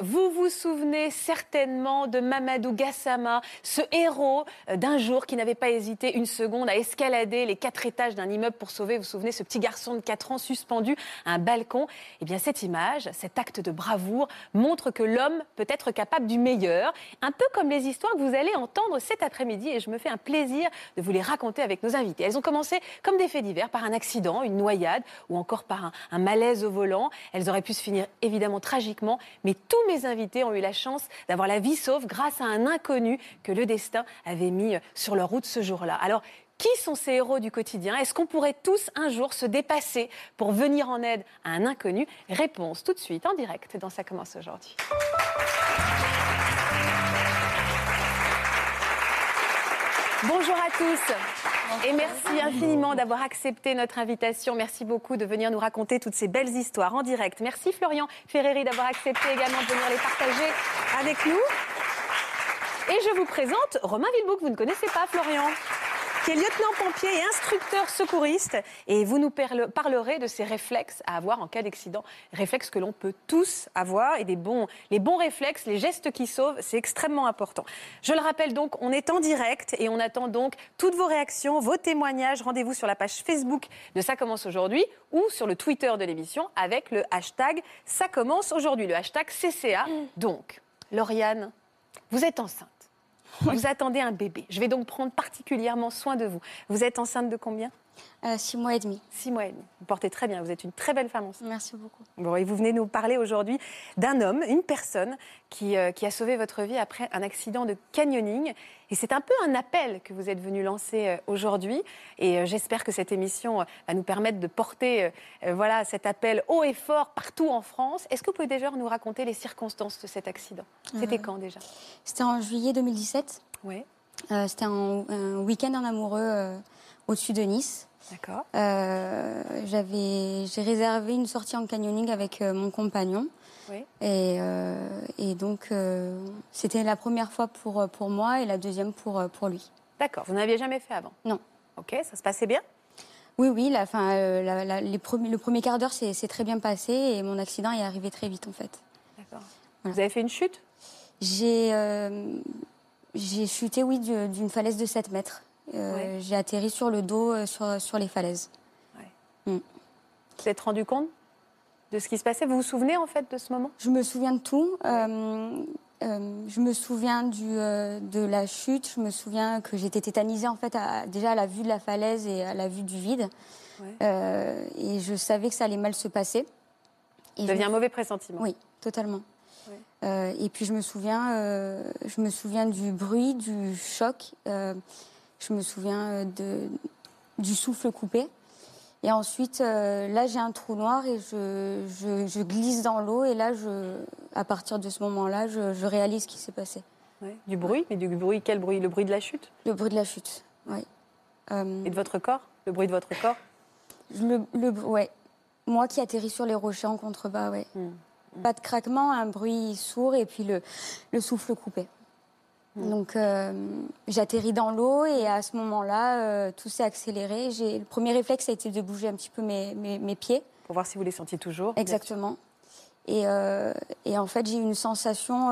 Vous vous souvenez certainement de Mamadou Gassama, ce héros euh, d'un jour qui n'avait pas hésité une seconde à escalader les quatre étages d'un immeuble pour sauver, vous vous souvenez, ce petit garçon de 4 ans suspendu à un balcon. Eh bien, cette image, cet acte de bravoure montre que l'homme peut être capable du meilleur, un peu comme les histoires que vous allez entendre cet après-midi et je me fais un plaisir de vous les raconter avec nos invités. Elles ont commencé comme des faits divers, par un accident, une noyade ou encore par un malaise au volant. Elles auraient pu se finir évidemment tragiquement, mais tous mes invités ont eu la chance d'avoir la vie sauve grâce à un inconnu que le destin avait mis sur leur route ce jour-là. Alors, qui sont ces héros du quotidien? Est-ce qu'on pourrait tous un jour se dépasser pour venir en aide à un inconnu? Réponse tout de suite en direct dans Ça commence aujourd'hui. Bonjour à tous et merci infiniment d'avoir accepté notre invitation. Merci beaucoup de venir nous raconter toutes ces belles histoires en direct. Merci Florian Ferreri d'avoir accepté également de venir les partager avec nous. Et je vous présente Romain Villebout, que vous ne connaissez pas Florian qui est lieutenant-pompier et instructeur secouriste. Et vous nous parle- parlerez de ces réflexes à avoir en cas d'accident. Réflexes que l'on peut tous avoir et des bons, les bons réflexes, les gestes qui sauvent, c'est extrêmement important. Je le rappelle donc, on est en direct et on attend donc toutes vos réactions, vos témoignages. Rendez-vous sur la page Facebook de Ça commence aujourd'hui ou sur le Twitter de l'émission avec le hashtag Ça commence aujourd'hui, le hashtag CCA. Donc, Lauriane, vous êtes enceinte. Vous attendez un bébé. Je vais donc prendre particulièrement soin de vous. Vous êtes enceinte de combien? Euh, six mois et demi. Six mois et demi. Vous portez très bien. Vous êtes une très belle femme enceinte. Merci beaucoup. Bon, et vous venez nous parler aujourd'hui d'un homme, une personne qui, euh, qui a sauvé votre vie après un accident de canyoning. Et c'est un peu un appel que vous êtes venu lancer euh, aujourd'hui. Et euh, j'espère que cette émission va nous permettre de porter euh, voilà, cet appel haut et fort partout en France. Est-ce que vous pouvez déjà nous raconter les circonstances de cet accident? C'était quand déjà? C'était en juillet 2017. Oui, Euh, C'était un, un week-end en amoureux euh, au-dessus de Nice. d'accord. Euh, J'avais, j'ai réservé une sortie en canyoning avec euh, mon compagnon. Oui. Et, euh, et donc, c'était la première fois pour, pour moi et la deuxième pour, pour lui. D'accord. Vous n'aviez jamais fait avant? Non. Ok, ça se passait bien? Oui, oui, la, fin, la- la- les premiers, le premier quart d'heure s'est très bien passé et mon accident est arrivé très vite en fait. D'accord. Voilà. Vous avez fait une chute? J'ai j'ai chuté, oui, du- d'une falaise de 7 mètres. Euh, Ouais. J'ai atterri sur le dos euh, sur, sur les falaises. Vous êtes rendu compte de ce qui se passait? Vous vous souvenez en fait de ce moment? Je me souviens de tout. Euh, euh, je me souviens du, euh, de la chute. Je me souviens que j'étais tétanisée en fait à- déjà à la vue de la falaise et à la vue du vide. Ouais. Et je savais que ça allait mal se passer. Et aviez me un mauvais pressentiment. Oui, totalement. Ouais. Et puis je me souviens, je me souviens du bruit, du choc. Je me souviens euh, de, du souffle coupé. Et ensuite, euh, là, j'ai un trou noir et je, je, je glisse dans l'eau. Et là, je, à partir de ce moment-là, je, je réalise ce qui s'est passé. Ouais. Du bruit Mais du bruit, quel bruit? Le bruit de la chute? Le bruit de la chute. Oui. Euh, Et de votre corps? Le bruit de votre corps? Le, le, ouais. Moi qui atterris sur les rochers en contrebas, ouais. Hmm. Pas de craquement, un bruit sourd et puis le, le souffle coupé. Hmm. Donc euh, j'atterris dans l'eau et à ce moment-là, euh, tout s'est accéléré. Le premier réflexe a été de bouger un petit peu mes, mes, mes pieds. Pour voir si vous les sentiez toujours. Exactement. Et, euh, et en fait, j'ai eu une sensation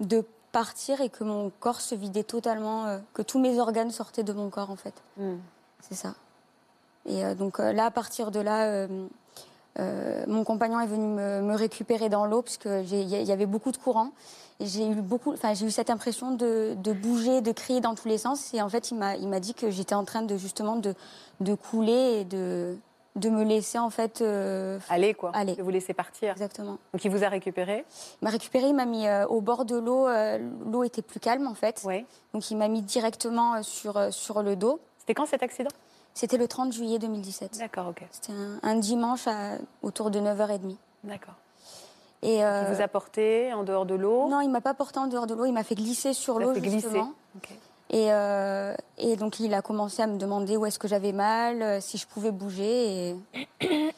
de partir et que mon corps se vidait totalement, que tous mes organes sortaient de mon corps en fait. Hmm. C'est ça. Et donc là, à partir de là, euh, mon compagnon est venu me, me récupérer dans l'eau parce qu'il y, avait beaucoup de courant. J'ai eu beaucoup, enfin j'ai eu cette impression de, de bouger, de crier dans tous les sens. Et en fait, il m'a, il m'a dit que j'étais en train de justement de, de couler et de, de me laisser en fait. euh, Allez, quoi. Aller. De vous laisser partir. Exactement. Donc il vous a récupéré Il m'a récupéré, il m'a mis euh, au bord de l'eau. euh, l'eau était plus calme en fait. Oui. Donc il m'a mis directement sur, sur le dos. C'était quand cet accident? C'était le 30 juillet 2017. D'accord, ok. C'était un, un dimanche à, autour de 9h30. D'accord. Et Il euh, vous a porté en dehors de l'eau? Non, il m'a pas porté en dehors de l'eau, il m'a fait glisser sur l'eau glisser. justement. Et, euh, et donc il a commencé à me demander où est-ce que j'avais mal, euh, si je pouvais bouger. Et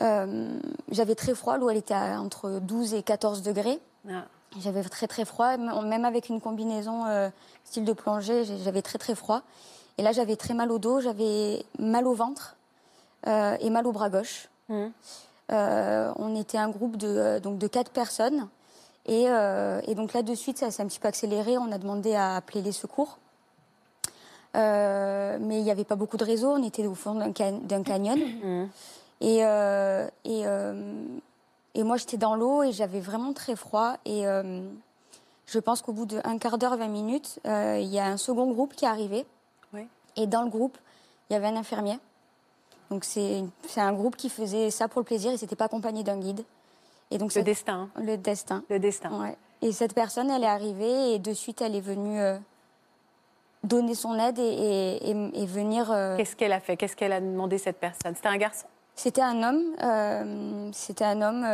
euh, j'avais très froid, l'eau elle était à entre 12 et 14 degrés. Ah. J'avais très très froid, même avec une combinaison style de plongée, j'avais très très froid. Et là j'avais très mal au dos, j'avais mal au ventre euh, et mal au bras gauche. Mhm. Euh, on était un groupe de, euh, donc de quatre personnes. Et, euh, et donc là, de suite, ça s'est un petit peu accéléré. On a demandé à appeler les secours. Mais il n'y avait pas beaucoup de réseau. On était au fond d'un can- d'un canyon. Mhm. Et, et, et moi, j'étais dans l'eau et j'avais vraiment très froid. Et je pense qu'au bout d'un quart d'heure, 20 minutes, il y a un second groupe qui est arrivé. Et dans le groupe, il y avait un infirmier. Donc c'est un groupe qui faisait ça pour le plaisir. Il s'était pas accompagné d'un guide. Et donc Le destin. hein. le destin. Le destin. Ouais. Et cette personne, elle est arrivée et de suite, elle est venue euh, donner son aide et, et- et- et venir. euh, Qu'est-ce qu'elle a fait? Qu'est-ce qu'elle a demandé cette personne? C'était un garçon? C'était un homme. euh, C'était un homme,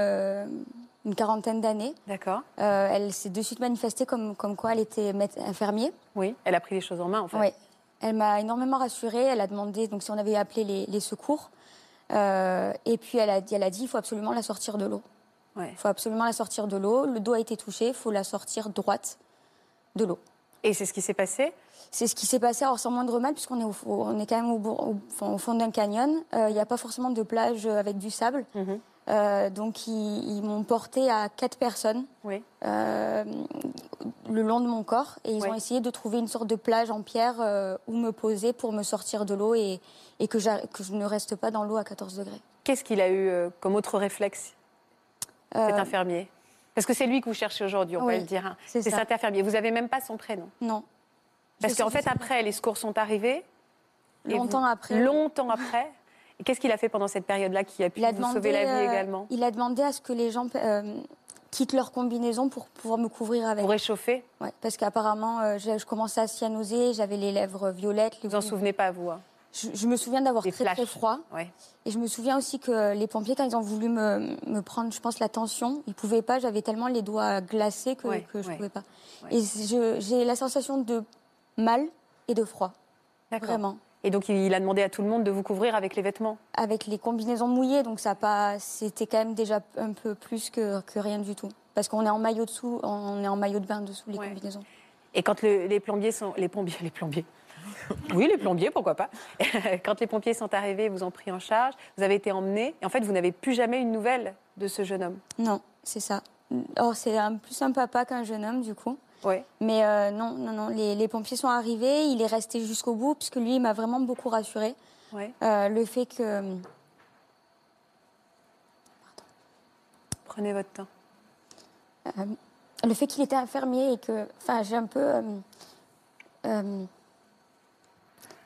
une quarantaine d'années. D'accord. Elle s'est de suite manifestée comme, comme quoi elle était infirmier. Oui. Elle a pris les choses en main, en fait. Oui. Elle m'a énormément rassurée. Elle a demandé donc si on avait appelé les, les secours. Euh, et puis elle a, dit- elle a dit il faut absolument la sortir de l'eau. Ouais. Il faut absolument la sortir de l'eau. Le dos a été touché. Il faut la sortir droite de l'eau. Et c'est ce qui s'est passé? C'est ce qui s'est passé, alors sans moindre mal, puisqu'on est, au, on est quand même au, fond d'un canyon. Euh, Il n'y a pas forcément de plage avec du sable. Mhm. Euh, donc ils, ils m'ont porté à quatre personnes Oui. euh, le long de mon corps et ils Oui. ont essayé de trouver une sorte de plage en pierre euh, où me poser pour me sortir de l'eau et, et que, je ne reste pas dans l'eau à 14 degrés. Qu'est-ce qu'il a eu comme autre réflexe, cet infirmier? Parce que c'est lui que vous cherchez aujourd'hui, on Oui, peut le dire. hein. c'est cet infirmier. Vous n'avez même pas son prénom. non. Parce qu'en fait, après, les secours sont arrivés. Longtemps vous- après. Longtemps après. Qu'est-ce qu'il a fait pendant cette période-là qui a pu Il a vous demandé, sauver la vie euh, également Il a demandé à ce que les gens euh, quittent leur combinaison pour pouvoir me couvrir avec. Pour réchauffer Ouais, parce qu'apparemment, euh, je, je commençais à cyanoser, j'avais les lèvres violettes. les Vous en boules- souvenez pas, vous hein je, je me souviens d'avoir très très froid. Ouais. Et je me souviens aussi que les pompiers, quand ils ont voulu me, me prendre, je pense, la tension, ils pouvaient pas. J'avais tellement les doigts glacés que, Ouais, que je ouais. pouvais pas. Et j'ai la sensation de mal et de froid, vraiment. Et donc, il a demandé à tout le monde de vous couvrir avec les vêtements. Avec les combinaisons mouillées, donc ça a pas, c'était quand même déjà un peu plus que, que rien du tout. Parce qu'on est en maillot dessous, on est en maillot de bain dessous les Ouais. combinaisons. Et quand le- les plombiers sont. Les plombiers, les plombiers. Oui, les plombiers, pourquoi pas. Quand les pompiers sont arrivés, vous ont pris en charge, vous avez été emmené. Et en fait, vous n'avez plus jamais une nouvelle de ce jeune homme. Non, c'est ça. Or, c'est plus un papa qu'un jeune homme, du coup. Mais euh, non, non, non, les, les pompiers sont arrivés, il est resté jusqu'au bout, puisque lui, il m'a vraiment beaucoup rassuré. Ouais. le fait que. Prenez votre temps. euh, le fait qu'il était infirmier et que. Enfin, j'ai un peu. euh, euh,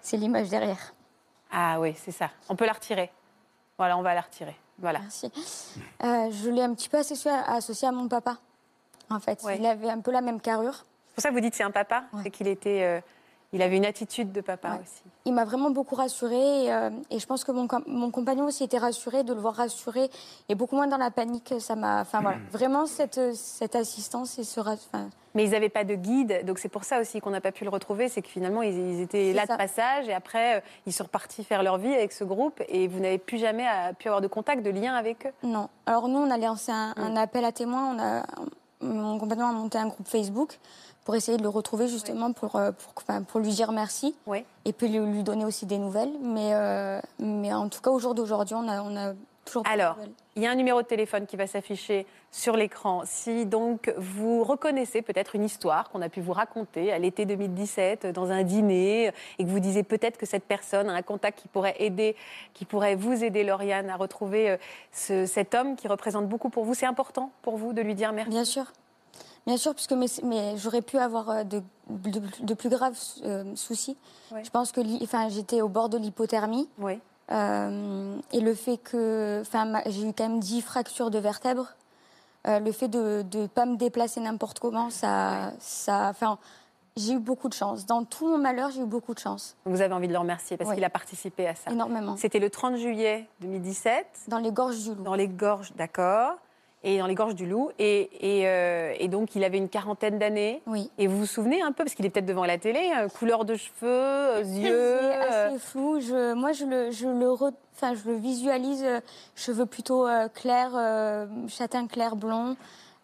c'est l'image derrière. Ah oui, c'est ça. On peut la retirer. Voilà, on va la retirer. Voilà. Merci. Euh, je l'ai un petit peu associé à, associé à mon papa. En fait, Ouais. il avait un peu la même carrure. C'est pour ça que vous dites c'est un papa, Ouais. c'est qu'il était, euh, il avait une attitude de papa Ouais. aussi. Il m'a vraiment beaucoup rassurée et, euh, et je pense que mon, mon compagnon aussi était rassuré de le voir rassuré et beaucoup moins dans la panique. Ça m'a, enfin voilà, vraiment cette, cette assistance et ce, enfin, Mais ils n'avaient pas de guide, donc c'est pour ça aussi qu'on n'a pas pu le retrouver, c'est que finalement ils, ils étaient là ça. de passage et après euh, ils sont repartis faire leur vie avec ce groupe et vous n'avez plus jamais euh, pu avoir de contact, de lien avec eux? non. Alors nous, on a lancé un, Mm. un appel à témoins. On a, mon compagnon a monté un groupe Facebook pour essayer de le retrouver justement pour, euh, pour, pour lui dire merci Oui. et puis lui, lui donner aussi des nouvelles. Mais, euh, mais en tout cas, au jour d'aujourd'hui, on a, on a toujours Alors, il y a un numéro de téléphone qui va s'afficher sur l'écran. Si donc vous reconnaissez peut-être une histoire qu'on a pu vous raconter à l'été 2017 dans un dîner et que vous disiez peut-être que cette personne a un contact qui pourrait aider, qui pourrait vous aider, Lauriane, à retrouver euh, ce- cet homme qui représente beaucoup pour vous, c'est important pour vous de lui dire merci? Bien sûr. Bien sûr, puisque mais, mais j'aurais pu avoir euh, de, de- de plus graves euh, soucis. Je pense que enfin, j'étais au bord de l'hypothermie. Oui. Euh, et le fait que enfin, j'ai eu quand même 10 fractures de vertèbres. euh, le fait de ne pas me déplacer n'importe comment, ça, ça, enfin, j'ai eu beaucoup de chance. Dans tout mon malheur, j'ai eu beaucoup de chance. Vous avez envie de le remercier parce Oui. qu'il a participé à ça. Énormément. C'était le 30 juillet 2017 Dans les gorges du loup. dans les gorges, d'accord. Et dans les gorges du loup. Et, et, euh, et donc, il avait une quarantaine d'années. Oui. Et vous vous souvenez un peu, parce qu'il est peut-être devant la télé, euh, couleur de cheveux, euh, yeux. C'est assez flou. Je, moi, je le, je le, re- je le visualise euh, cheveux plutôt clairs, châtain clair blond,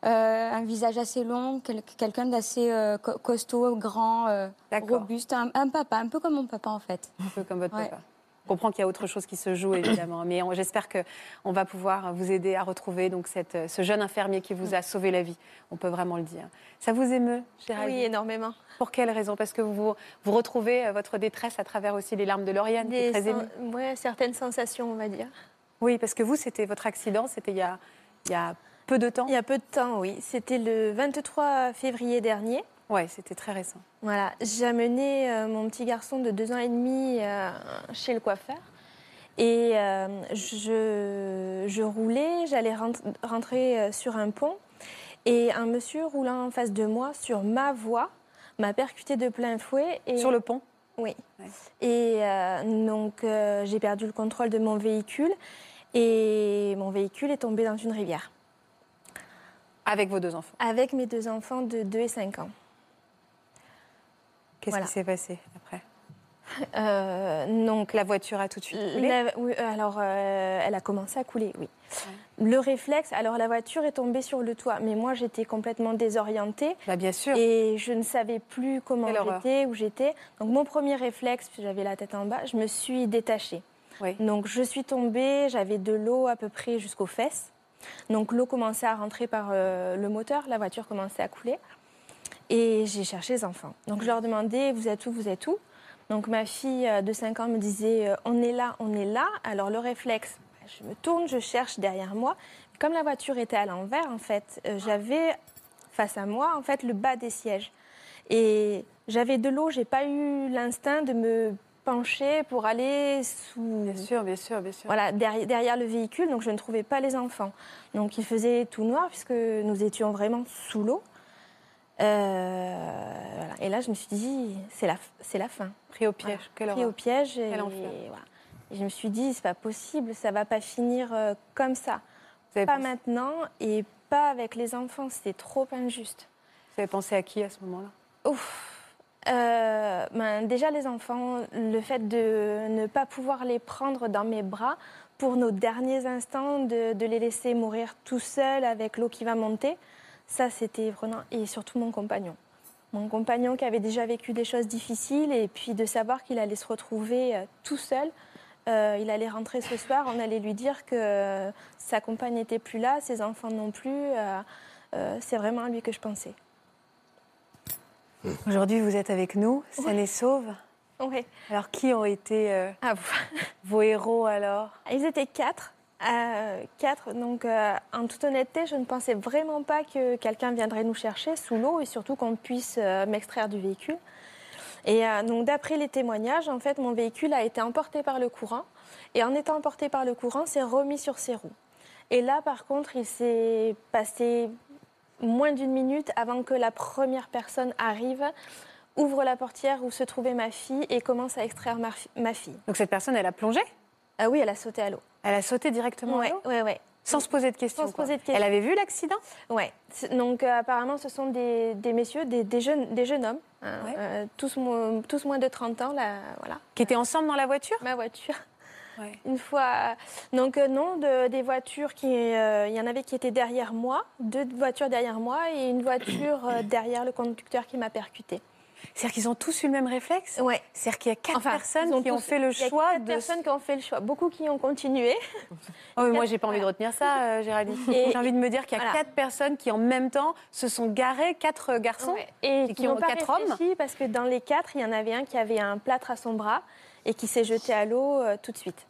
un visage assez long, quel- quelqu'un d'assez co- costaud, grand, robuste, un, un papa, un peu comme mon papa en fait. un peu comme votre Ouais. papa. Je comprends qu'il y a autre chose qui se joue, évidemment. Mais on- j'espère qu'on va pouvoir vous aider à retrouver donc, cette, ce jeune infirmier qui vous a sauvé la vie. On peut vraiment le dire. Ça vous émeut, Géraldine Oui, énormément. Pour quelle raison? Parce que vous, vous retrouvez euh, votre détresse à travers aussi les larmes de Lauriane, qui est Des très émue. ouais, certaines sensations, on va dire. Oui, parce que vous, c'était votre accident, c'était il y a, il y a peu de temps. Il y a peu de temps, oui. C'était le 23 février dernier. Oui, c'était très récent. Voilà, j'ai amené euh, mon petit garçon de deux ans et demi euh, chez le coiffeur. Et euh, je, je roulais, j'allais rent- rentrer euh, sur un pont. Et un monsieur roulant en face de moi, sur ma voie, m'a percuté de plein fouet. Et... Sur le pont Oui. Ouais. Et euh, donc, euh, j'ai perdu le contrôle de mon véhicule. Et mon véhicule est tombé dans une rivière. avec vos deux enfants. Avec mes deux enfants de 2 et 5 ans. Qu'est-ce Voilà. qui s'est passé après? Euh, donc, La voiture a tout de suite coulé? La- oui, euh, alors, euh, elle a commencé à couler, oui. Le réflexe, alors la voiture est tombée sur le toit, mais moi j'étais complètement désorientée Bah, Bien sûr. et je ne savais plus comment j'étais, où j'étais. Donc mon premier réflexe, puis j'avais la tête en bas, je me suis détachée. Oui. Donc je suis tombée, j'avais de l'eau à peu près jusqu'aux fesses. Donc l'eau commençait à rentrer par euh, le moteur, la voiture commençait à couler. Et j'ai cherché les enfants. Donc je leur demandais, vous êtes où, vous êtes où? Donc ma fille euh, de 5 ans me disait, euh, on est là, on est là. Alors le réflexe, bah, je me tourne, je cherche derrière moi. Comme la voiture était à l'envers, en fait, euh, j'avais face à moi, en fait, le bas des sièges. Et j'avais de l'eau, j'ai pas eu l'instinct de me pencher pour aller sous, Bien sûr, bien sûr, bien sûr. voilà, derrière, derrière le véhicule, donc je ne trouvais pas les enfants. Donc il faisait tout noir puisque nous étions vraiment sous l'eau. Euh, voilà. Et là, je me suis dit, c'est la, c'est la fin. Pris au piège. Quelle Pris au piège. Et, voilà. Et je me suis dit, c'est pas possible, ça va pas finir euh, comme ça. Pas pensé, maintenant et pas avec les enfants, c'était trop injuste. vous avez pensé à qui à ce moment-là? Ouf. Euh, ben, déjà les enfants, le fait de ne pas pouvoir les prendre dans mes bras pour nos derniers instants, de, de les laisser mourir tout seuls avec l'eau qui va monter, ça c'était vraiment... Et surtout mon compagnon. Mon compagnon qui avait déjà vécu des choses difficiles et puis de savoir qu'il allait se retrouver euh, tout seul. Euh, il allait rentrer ce soir, on allait lui dire que euh, sa compagne n'était plus là, ses enfants non plus. euh, euh, c'est vraiment à lui que je pensais. Aujourd'hui, vous êtes avec nous, saine et sauve. Ouais. Alors, qui ont été Ah, vous- vos héros alors? Ils étaient quatre. Euh, quatre. Donc, euh, en toute honnêteté, je ne pensais vraiment pas que quelqu'un viendrait nous chercher sous l'eau et surtout qu'on puisse euh, m'extraire du véhicule. Et euh, donc, d'après les témoignages, en fait, mon véhicule a été emporté par le courant. Et en étant emporté par le courant, c'est remis sur ses roues. Et là, par contre, il s'est passé moins d'une minute avant que la première personne arrive, ouvre la portière où se trouvait ma fille et commence à extraire ma fille. Donc, cette personne, elle a plongé? Ah oui, elle a sauté à l'eau. Elle a sauté directement Ouais, l'eau ouais, ouais. Sans se poser de questions Sans se quoi. poser de questions. Elle avait vu l'accident? Ouais. Donc euh, apparemment, ce sont des, des messieurs, des, des jeunes, des jeunes hommes, hein, euh, tous, mo- tous moins de 30 ans, là, voilà. Qui étaient ensemble dans la voiture? Ma voiture. Ouais. Une fois, donc euh, non, de- des voitures qui, euh, il y en avait qui étaient derrière moi, deux voitures derrière moi et une voiture euh, derrière le conducteur qui m'a percuté. C'est-à-dire qu'ils ont tous eu le même réflexe Ouais. C'est-dire qu'il y a quatre Enfin, personnes ont qui ont fait le il y a choix quatre de. personnes qui ont fait le choix, beaucoup qui ont continué. Oh, mais moi, quatre- j'ai pas envie de retenir ça, euh, Géraldine. J'ai envie de me dire qu'il y a Voilà. quatre personnes qui, en même temps, se sont garées, quatre garçons. Ouais. Et, qui qui ont pas quatre hommes parce que dans les quatre, il y en avait un qui avait un plâtre à son bras et qui s'est jeté à l'eau euh, tout de suite.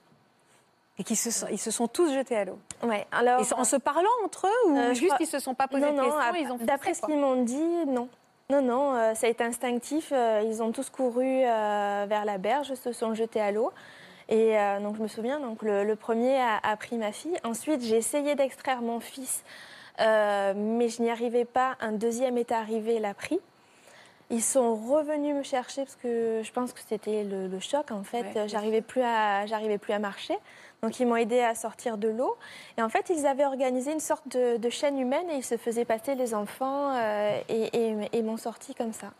Et qui se sont, ils se sont tous jetés à l'eau. Ouais. Alors, Et en se parlant entre eux ou Euh, juste crois- ils se sont pas posé non, de questions d'après ce qu'ils m'ont dit, non. Non, non, euh, ça a été instinctif. euh, ils ont tous couru euh, vers la berge, se sont jetés à l'eau. Et euh, donc, je me souviens, donc, le, le premier a, a pris ma fille. Ensuite, j'ai essayé d'extraire mon fils, mais je n'y arrivais pas. Un deuxième est arrivé, l'a pris. Ils sont revenus me chercher parce que je pense que c'était le, le choc en fait. Ouais, j'arrivais plus à j'arrivais plus à marcher. Donc ils m'ont aidé à sortir de l'eau. Et en fait, ils avaient organisé une sorte de, de chaîne humaine et ils se faisaient passer les enfants euh, et, et- et m'ont sorti comme ça.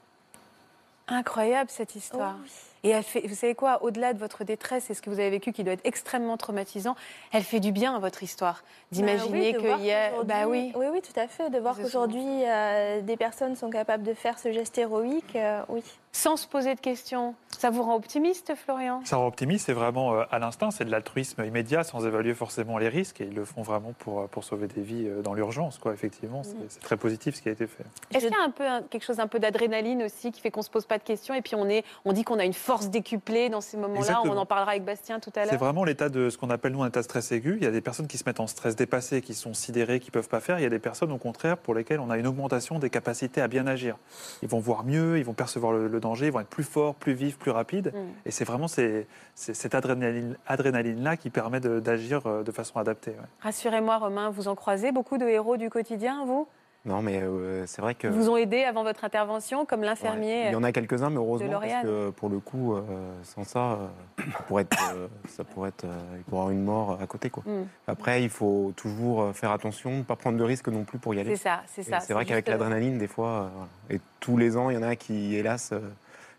Incroyable cette histoire. Oh oui. Et elle fait, vous savez quoi, au-delà de votre détresse et ce que vous avez vécu qui doit être extrêmement traumatisant, elle fait du bien à votre histoire. D'imaginer Bah oui, voir qu'il y a. Bah oui. oui, oui, tout à fait. De voir qu'aujourd'hui, euh, des personnes sont capables de faire ce geste héroïque, euh, oui. Sans se poser de questions. Ça vous rend optimiste, Florian? Ça rend optimiste, c'est vraiment euh, à l'instinct, c'est de l'altruisme immédiat sans évaluer forcément les risques et ils le font vraiment pour, pour sauver des vies euh, dans l'urgence, quoi. Effectivement, c'est c'est très positif ce qui a été fait. Est-ce qu'il y a un peu un- quelque chose un peu d'adrénaline aussi qui fait qu'on se pose pas de questions et puis on est, on dit qu'on a une force décuplée dans ces moments-là. On en parlera avec Bastien tout à C'est l'heure. vraiment l'état de ce qu'on appelle nous un état de stress aigu. Il y a des personnes qui se mettent en stress dépassé, qui sont sidérées, qui peuvent pas faire. Il y a des personnes au contraire pour lesquelles on a une augmentation des capacités à bien agir. Ils vont voir mieux, ils vont percevoir le, le danger, ils vont être plus forts, plus vifs, plus rapides. Mm. Et c'est vraiment ces- c'est cette adrénaline, adrénaline-là qui permet d'agir euh, de façon adaptée. ouais. Rassurez-moi, Romain, vous en croisez beaucoup de héros du quotidien, vous? Non, mais euh, c'est vrai que. Vous ont aidé avant votre intervention, comme l'infirmier Ouais. Il y en a quelques-uns, mais heureusement, parce que pour le coup, euh, sans ça, euh, ça pourrait être, euh, ça pourrait être, euh, il pourrait y avoir une mort à côté. Quoi. Mm. Après, il faut toujours faire attention, ne pas prendre de risques non plus pour y aller. C'est ça, c'est ça. C'est vrai qu'avec l'adrénaline, des fois, euh, voilà. et tous les ans, il y en a qui, hélas, euh,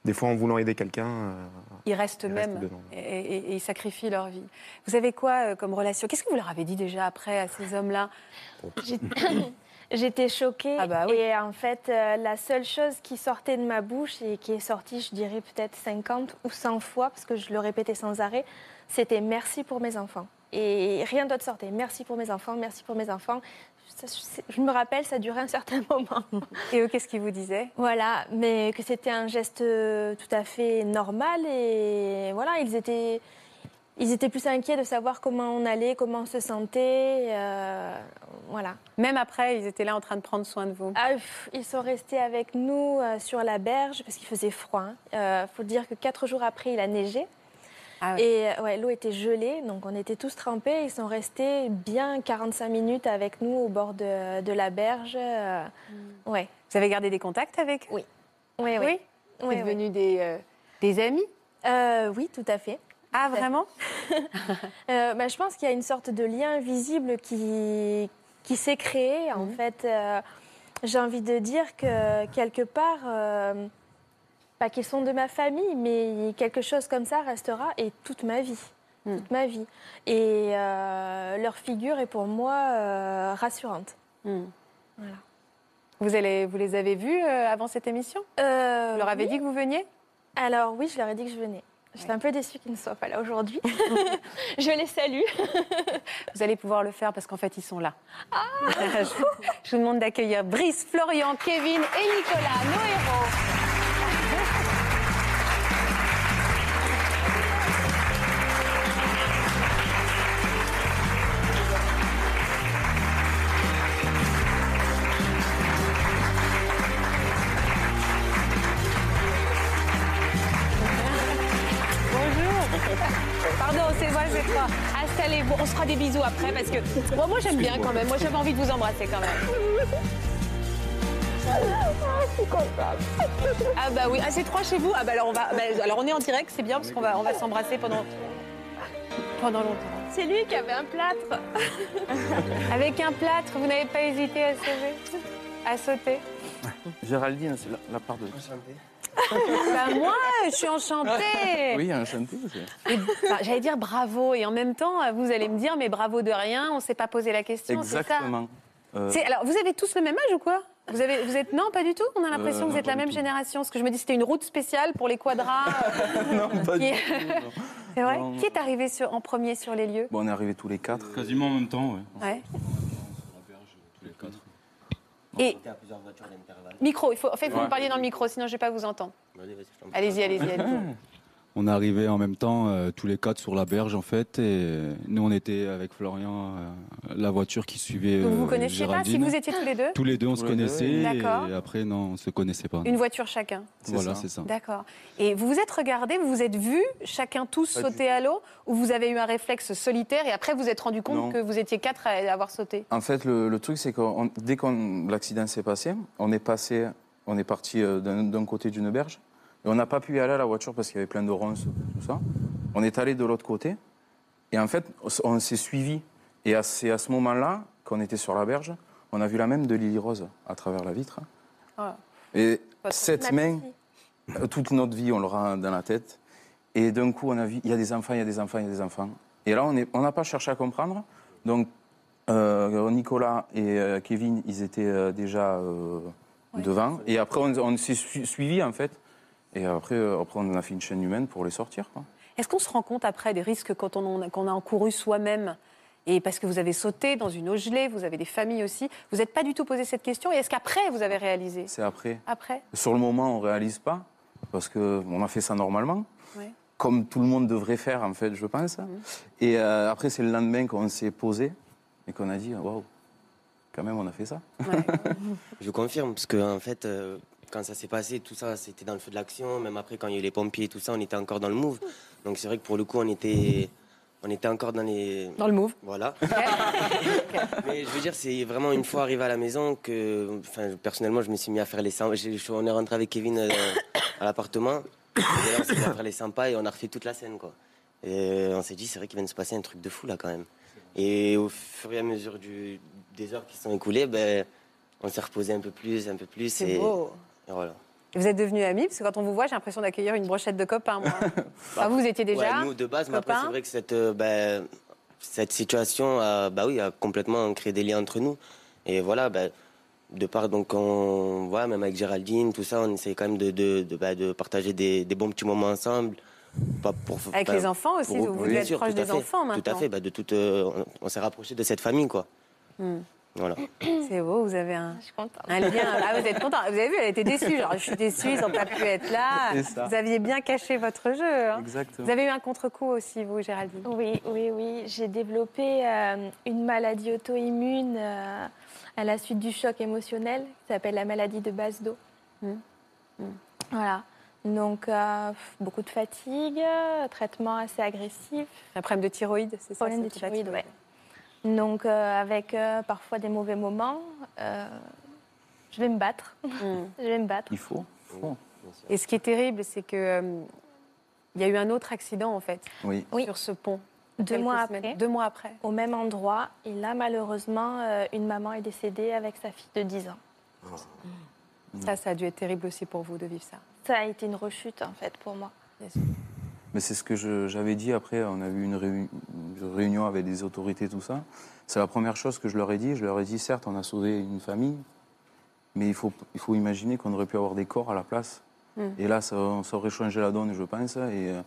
des fois, en voulant aider quelqu'un, euh, Ils restent ils même et, et- et ils sacrifient leur vie. Vous avez quoi euh, comme relation? Qu'est-ce que vous leur avez dit déjà après à ces hommes-là? J'étais choquée. Ah bah oui. Et en fait, euh, la seule chose qui sortait de ma bouche et qui est sortie, je dirais peut-être 50 ou 100 fois, parce que je le répétais sans arrêt, c'était merci pour mes enfants. Et rien d'autre sortait. Merci pour mes enfants, merci pour mes enfants. Ça, je- je me rappelle, ça durait un certain moment. Et eux, qu'est-ce qu'ils vous disaient? Voilà, mais que c'était un geste euh, tout à fait normal et voilà, ils étaient, ils étaient plus inquiets de savoir comment on allait, comment on se sentait, euh, voilà. Même après, ils étaient là en train de prendre soin de vous. Ah, pff, ils sont restés avec nous euh, sur la berge parce qu'il faisait froid. Il faut dire que quatre jours après, il a neigé Ah oui. et euh, ouais, l'eau était gelée, donc on était tous trempés. Ils sont restés bien 45 minutes avec nous au bord de, de la berge. euh, ouais. Vous avez gardé des contacts avec eux? Oui. Oui, oui. Oui, oui. devenu des, euh, des amis? Euh, oui, tout à fait. Ah, vraiment Euh, bah, je pense qu'il y a une sorte de lien invisible qui, qui s'est créé. En Mhm. fait, euh, j'ai envie de dire que quelque part, euh, pas qu'ils sont de ma famille, mais quelque chose comme ça restera et toute ma vie. Mhm. Toute ma vie. Et leur figure est pour moi rassurante. Voilà. vous, allez, vous les avez vus avant cette émission? Vous leur avez oui. dit que vous veniez? Alors oui, je leur ai dit que je venais. J'étais un peu déçue qu'ils ne soient pas là aujourd'hui. je les salue. Vous allez pouvoir le faire parce qu'en fait, ils sont là. je, je vous demande d'accueillir Brice, Florian, Kevin et Nicolas, nos héros. Après parce que bon, moi j'aime bien quand même. Moi j'avais envie de vous embrasser quand même. Ah bah oui, ah c'est trois chez vous. Ah bah alors on va, bah, alors on est en direct, c'est bien parce qu'on va, on va s'embrasser pendant pendant longtemps. C'est lui qui avait un plâtre. Avec un plâtre, vous n'avez pas hésité à sauver, à sauter. Géraldine, c'est la, la part de. Bah moi, je suis enchantée. Oui, enchanté. c'est- Et, enfin, J'allais dire bravo et en même temps, vous allez me dire mais bravo de rien, on s'est pas posé la question, c'est ça? Exactement. Euh, Alors, vous avez tous le même âge ou quoi? Vous, avez, vous êtes non, pas du tout? On a l'impression Euh, que vous êtes la même tout. génération. Parce que je me dis c'était une route spéciale pour les quadras. non, pas qui- du tout. C'est vrai? Non, non. Qui est arrivé sur- en premier sur les lieux? Bon, on est arrivés tous les quatre. Quasiment en même temps, ouais. Ouais. Et micro. Il faut, en fait, vous Ouais. me parliez dans le micro, sinon je vais pas vous entendre. Allez-y, allez-y, allez-y. On est arrivés en même temps, euh, tous les quatre sur la berge en fait, et nous on était avec Florian, euh, la voiture qui suivait. Donc vous euh, connaissiez pas si vous étiez tous les deux Tous les deux on se Tous connaissait, et après non, on se connaissait pas. Une voiture chacun. Voilà, c'est ça. D'accord. Et vous vous êtes regardés, vous vous êtes vus, chacun tous Pas du sauter à l'eau, ou vous avez eu un réflexe solitaire et après vous êtes rendu compte Non. que vous étiez quatre à avoir sauté? En fait, le, le truc, c'est que dès que l'accident s'est passé, on est passé On est parti euh, d'un côté d'une berge. Et on n'a pas pu y aller à la voiture parce qu'il y avait plein de ronces, tout ça. On est allé de l'autre côté. Et en fait, on s'est suivi. Et c'est à ce moment-là qu'on était sur la berge. On a vu la même de Lily Rose à travers la vitre. Ah. Et Votre- cette Ma main, euh, toute notre vie, on l'aura dans la tête. Et d'un coup, on a vu, il y a des enfants, il y a des enfants, il y a des enfants. Et là, on n'a pas cherché à comprendre. Donc, euh, Nicolas et euh, Kevin, ils étaient euh, déjà euh, devant. Et après, on, on s'est su- suivis, en fait. Et après, euh, après, on a fait une chaîne humaine pour les sortir. Est-ce qu'on se rend compte après des risques quand on en- qu'on a encouru soi-même? Et parce que vous avez sauté dans une eau gelée, vous avez des familles aussi, vous n'êtes pas du tout posé cette question et est-ce qu'après vous avez réalisé? C'est après. Après? Sur le moment, on réalise pas, parce qu'on a fait ça normalement. Ouais. Comme tout le monde devrait faire, en fait, je pense. Et euh, après, c'est le lendemain qu'on s'est posé et qu'on a dit waouh, quand même, on a fait ça. Ouais. Je confirme, parce que en fait, euh, quand ça s'est passé, tout ça, c'était dans le feu de l'action. Même après, quand il y a eu les pompiers et tout ça, on était encore dans le move. Donc c'est vrai que pour le coup, on était, on était encore dans les. Dans le move. Voilà. Mais je veux dire, c'est vraiment une fois arrivé à la maison que, enfin, personnellement, je me suis mis à faire les 100. j'ai- je- On est rentré avec Kevin euh, à l'appartement. Et là, on s'est mis à faire les 100 pas et on a refait toute la scène, quoi. Et on s'est dit, c'est vrai qu'il vient de se passer un truc de fou là, quand même. Et au fur et à mesure du, des heures qui sont écoulées, ben, on s'est reposé un peu plus, un peu plus. C'est beau. Voilà. Vous êtes devenus amis parce que quand on vous voit, j'ai l'impression d'accueillir une brochette de copains. Moi. Ah, vous, vous étiez déjà Ouais, nous, de base, mais après, copains c'est vrai que cette, euh, ben, cette situation a, bah oui, a complètement créé des liens entre nous. Et voilà, ben, de part, donc, on, voilà, même avec Géraldine, tout ça, on essaie quand même de, de, de, de partager des, des bons petits moments ensemble. Pas pour, Avec ben, les enfants aussi, pour- vous oui, devez être sûr, proche des fait, enfants maintenant. Tout à fait, de toute, euh, on, on s'est rapproché de cette famille, quoi. Hmm. Voilà. C'est beau, vous avez un, Je suis contente. un lien. Ah, vous êtes content. Vous avez vu, elle était déçue. Genre, je suis déçue, ils n'ont pas pu être là. Vous aviez bien caché votre jeu. hein. Exactement. Vous avez eu un contre-coup aussi, vous, Géraldine Oui, oui, oui. J'ai développé euh, une maladie auto-immune euh, à la suite du choc émotionnel qui s'appelle la maladie de base d'eau. Mm. Mm. Voilà. Donc, euh, beaucoup de fatigue, traitement assez agressif, Un problème de thyroïde, c'est ça problème de thyroïde, ouais. Donc, euh, avec euh, parfois des mauvais moments, euh, je vais me battre. Mm. Je vais me battre. Il faut. faut. Et ce qui est terrible, c'est que euh, il y a eu un autre accident en fait Oui. Oui. sur ce pont. Deux mois après, Deux mois après. au même endroit. Et là, malheureusement, euh, une maman est décédée avec sa fille de 10 ans. Ça, ça a dû être terrible aussi pour vous de vivre ça. Ça a été une rechute, en fait, pour moi. bien sûr. Mais c'est ce que j'avais dit après. On a eu une, réu- une réunion avec des autorités, tout ça. C'est la première chose que je leur ai dit. Je leur ai dit, certes, on a sauvé une famille, mais il faut, il faut imaginer qu'on aurait pu avoir des corps à la place. Mm. Et là, ça, ça aurait changé la donne, je pense. Et euh,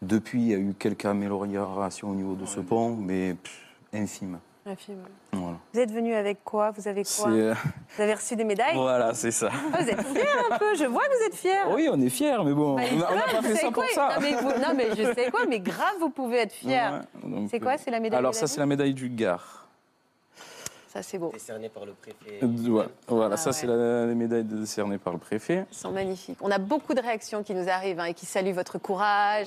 depuis, il y a eu quelques améliorations au niveau de ce pont, mais pff, infime. Un film. Voilà. Vous êtes venu avec quoi? Vous avez quoi? Euh, Vous avez reçu des médailles? Voilà, c'est ça. Ah, Vous êtes fiers un peu. Je vois que vous êtes fiers. Oui, on est fiers, mais bon, Bah, on n'a pas fait ça quoi? pour ça. Non mais, vous- non, mais je sais quoi, mais grave, vous pouvez être. Ouais, donc, C'est quoi euh, C'est la médaille Alors, ça, c'est la médaille du Gard. Ça, c'est beau. Décerné par le préfet. Euh, Voilà, voilà Ah ça, ouais. c'est la, la médaille décernée par le préfet. Ils sont magnifiques. On a beaucoup de réactions qui nous arrivent hein, et qui saluent votre courage,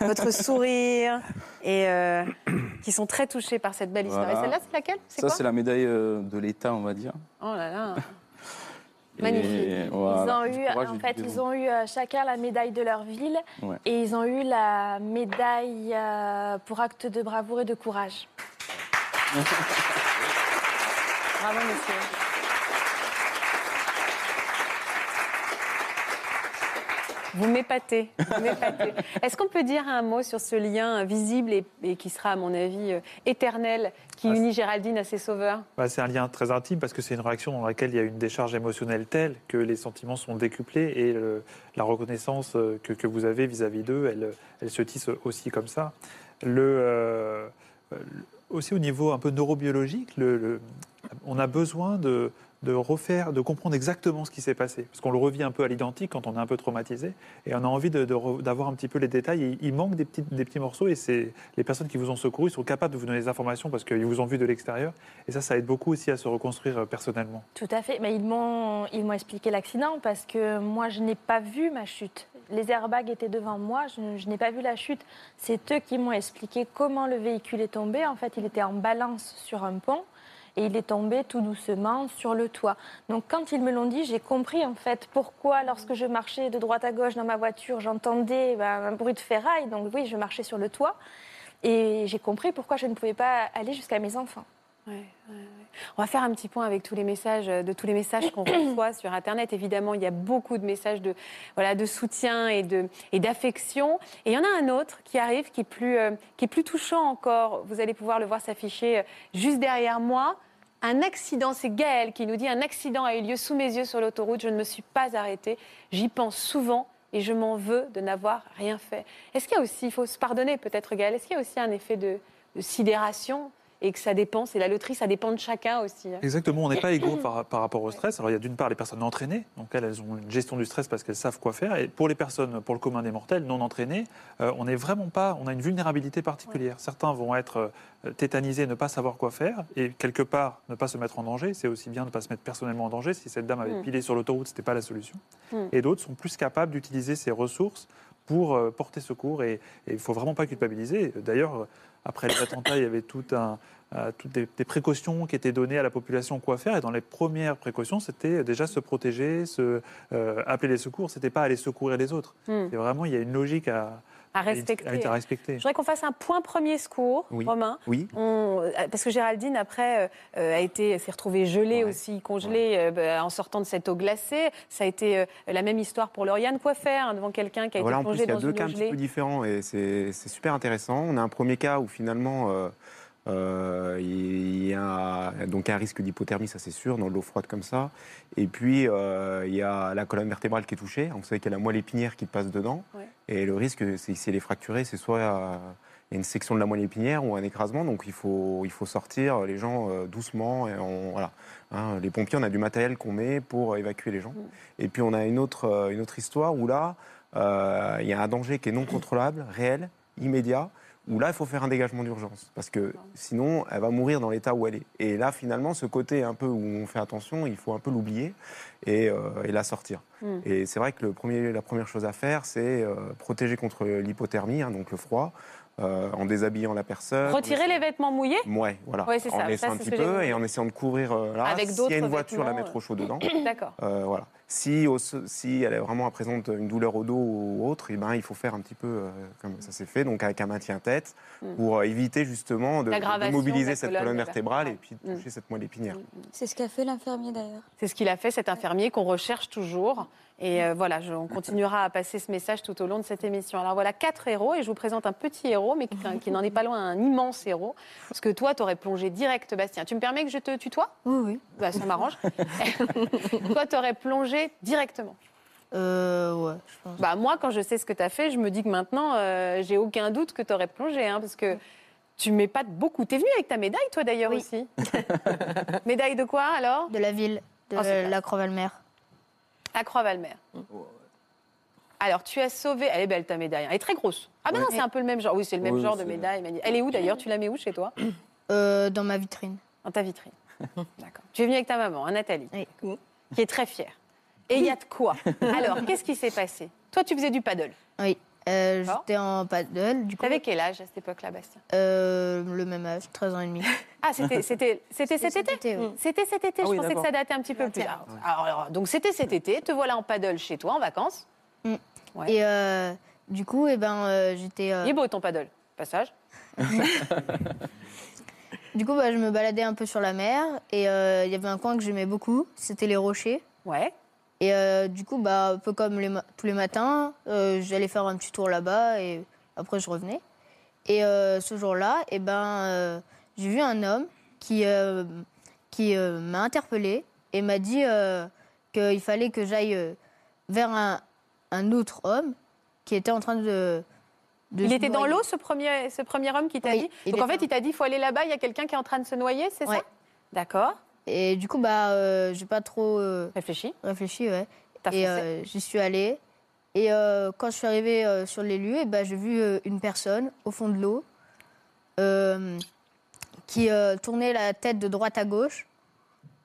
votre sourire et euh, qui sont très touchés par cette belle histoire. Voilà. Et celle-là, c'est laquelle? C'est Ça, c'est la médaille euh, de l'État, on va dire. Oh là là. Magnifique. voilà, Ils ont eu, en fait, ils ont eu chacun la médaille de leur ville Ouais. et ils ont eu la médaille pour acte de bravoure et de courage. Bravo, monsieur. Vous m'épatez. Est-ce qu'on peut dire un mot sur ce lien visible et, et qui sera, à mon avis, euh, éternel, qui Ah, unit Géraldine à ses sauveurs? Bah, c'est un lien très intime parce que c'est une réaction dans laquelle il y a une décharge émotionnelle telle que les sentiments sont décuplés et le- la reconnaissance euh, que, que vous avez vis-à-vis d'eux, elle, elle se tisse aussi comme ça. Le, euh, euh, aussi au niveau un peu neurobiologique, on a besoin de, refaire, de comprendre exactement ce qui s'est passé. Parce qu'on le revit un peu à l'identique quand on est un peu traumatisé et on a envie d'avoir un petit peu les détails. Il manque des petits, morceaux et c'est les personnes qui vous ont secouru sont capables de vous donner des informations parce qu'ils vous ont vu de l'extérieur. Et ça, ça aide beaucoup aussi à se reconstruire euh, personnellement. Tout à fait. Mais ils m'ont expliqué l'accident parce que moi, je n'ai pas vu ma chute. Les airbags étaient devant moi, je, n'ai pas vu la chute. C'est eux qui m'ont expliqué comment le véhicule est tombé. En fait, il était en balance sur un pont et il est tombé tout doucement sur le toit. Donc quand ils me l'ont dit, j'ai compris en fait pourquoi lorsque je marchais de droite à gauche dans ma voiture, j'entendais ben, un bruit de ferraille. Donc oui, je marchais sur le toit. Et j'ai compris pourquoi je ne pouvais pas aller jusqu'à mes enfants. Ouais, ouais, ouais. On va faire un petit point avec tous les messages, euh, de tous les messages qu'on reçoit sur Internet. Évidemment, il y a beaucoup de messages de, voilà, de soutien et, de, et d'affection. Et il y en a un autre qui arrive, qui est, plus, euh, qui est plus touchant encore. Vous allez pouvoir le voir s'afficher euh, juste derrière moi. Un accident, c'est Gaël qui nous dit un accident a eu lieu sous mes yeux sur l'autoroute. Je ne me suis pas arrêtée. J'y pense souvent et je m'en veux de n'avoir rien fait. Est-ce qu'il y a aussi, il faut se pardonner peut-être Gaël, est-ce qu'il y a aussi un effet de, de sidération et que ça dépend, c'est la loterie, ça dépend de chacun aussi. hein. Exactement, on n'est pas égaux par, par rapport au stress. Alors il y a d'une part les personnes entraînées, donc elles, elles ont une gestion du stress parce qu'elles savent quoi faire. Et pour les personnes, pour le commun des mortels, non entraînées, euh, on n'est vraiment pas, on a une vulnérabilité particulière. Certains vont être euh, tétanisés, ne pas savoir quoi faire, et quelque part ne pas se mettre en danger. C'est aussi bien de ne pas se mettre personnellement en danger. Si cette dame avait Mm. pilé sur l'autoroute, c'était pas la solution. Mm. Et d'autres sont plus capables d'utiliser ces ressources pour euh, porter secours. Et il ne faut vraiment pas culpabiliser. D'ailleurs, après les attentats, il y avait tout un, euh, toutes des, des précautions qui étaient données à la population quoi faire. Et dans les premières précautions, c'était déjà se protéger, se, euh, appeler les secours. C'était pas aller secourir les autres. Hmm. Et vraiment, il y a une logique à, À respecter. à- respecter. Je voudrais qu'on fasse un point premier secours, Oui. Romain. Oui. On- euh, parce que Géraldine, après, euh, euh, a été, s'est retrouvée gelée Ouais. aussi, congelée euh, bah, en sortant de cette eau glacée. Ça a été euh, la même histoire pour Lauriane. Quoi faire hein, devant quelqu'un qui a Voilà, été en plus, plongé il y a dans deux une cas eau un petit gelée peu différents et c'est super intéressant. On a un premier cas où finalement euh, il y a donc un risque d'hypothermie, ça c'est sûr, dans de l'eau froide comme ça. Et puis euh, il y a la colonne vertébrale qui est touchée. Vous savez qu'il y a la moelle épinière qui passe dedans. Ouais. Et le risque, c'est si elle est fracturée, c'est soit euh, il y a une section de la moelle épinière ou un écrasement. Donc il faut, il faut sortir les gens doucement. Et on- voilà. Hein, les pompiers, on a du matériel qu'on met pour évacuer les gens. Et puis on a une autre, une autre histoire où là, il y a un danger qui est non contrôlable, réel, immédiat, où là, il faut faire un dégagement d'urgence. Parce que sinon, elle va mourir dans l'état où elle est. Et là, finalement, ce côté un peu où on fait attention, il faut un peu l'oublier et, euh, et la sortir. Mm. Et c'est vrai que le premier, la première chose à faire, c'est euh, protéger contre l'hypothermie, hein, donc le froid, euh, en déshabillant la personne. Retirer les vêtements mouillés Ouais, voilà. Ouais, en laissant Ça, un petit peu et en essayant de couvrir euh, là. Avec S'il y a une voiture, la mettre au chaud dedans. D'accord. Voilà. Si, au- si elle est vraiment présente une douleur au dos ou autre, eh ben, il faut faire un petit peu euh, comme ça s'est fait, donc avec un maintien-tête, Mm. pour euh, éviter justement de, mobiliser cette colonne colonne vertébrale. et puis de Mm. toucher cette moelle épinière. C'est ce qu'a fait l'infirmier d'ailleurs. C'est ce qu'il a fait, cet infirmier qu'on recherche toujours. Et euh, voilà, je- on continuera à passer ce message tout au long de cette émission. Alors voilà, quatre héros, et je vous présente un petit héros, mais qui, qui n'en est pas loin un immense héros. Parce que toi, tu aurais plongé direct, Bastien. Tu me permets que je te tutoie? Oui, oui. bah, Ça m'arrange. toi, tu aurais plongé directement. Euh, ouais, je pense. Bah, moi, quand je sais ce que tu as fait, je me dis que maintenant, euh, j'ai aucun doute que tu aurais plongé. hein, parce que tu m'épates beaucoup. Tu es venu avec ta médaille, toi d'ailleurs Oui. aussi. médaille de quoi alors? De la ville, de Oh, la Croix-Valmer. À Croix-Valmer. Alors, tu as sauvé. Elle est belle ta médaille. Elle est très grosse. Ah, ben non, c'est un peu le même genre. Oui, c'est le même Oui, genre de médaille. Elle est où d'ailleurs? Tu la mets où chez toi? Euh, dans ma vitrine. Dans ta vitrine. D'accord. Tu es venue avec ta maman, hein, Nathalie, Oui. qui est très fière. Et il y a de quoi Alors, qu'est-ce qui s'est passé? Toi, tu faisais du paddle. Oui. Euh. J'étais en paddle, du coup. T'avais quel âge à cette époque-là, Bastien? Euh, le même âge, 13 ans et demi. Ah, c'était c'était- c'était cet été oui. C'était cet été, Ah je oui, pensais que ça datait un petit peu plus. Alors, alors, donc c'était cet été, te voilà en paddle chez toi, en vacances. Ouais. Et euh, du coup, eh ben, euh, j'étais. euh, Il est beau ton paddle, passage. Du coup, bah, je me baladais un peu sur la mer et euh, il y avait un coin que j'aimais beaucoup, c'était les rochers. Ouais. Et euh, du coup, bah, un peu comme les tous les matins, euh, j'allais faire un petit tour là-bas et après je revenais. Et euh, ce jour-là, eh ben, j'ai vu un homme qui, qui m'a interpellé et m'a dit qu'il fallait que j'aille vers un, un autre homme qui était en train de. de Il était dans l'eau, ce premier, ce premier homme qui t'a Oui, dit? Donc en fait, il t'a dit il faut aller là-bas, il y a quelqu'un qui est en train de se noyer, c'est ça? Ouais. D'accord. Et du coup, bah, euh, j'ai pas trop euh, Réfléchis. réfléchi, ouais. T'as Et foncé. euh, j'y suis allée. Et euh, quand je suis arrivée euh, sur les lieux, eh ben, j'ai vu euh, une personne au fond de l'eau euh, qui euh, tournait la tête de droite à gauche.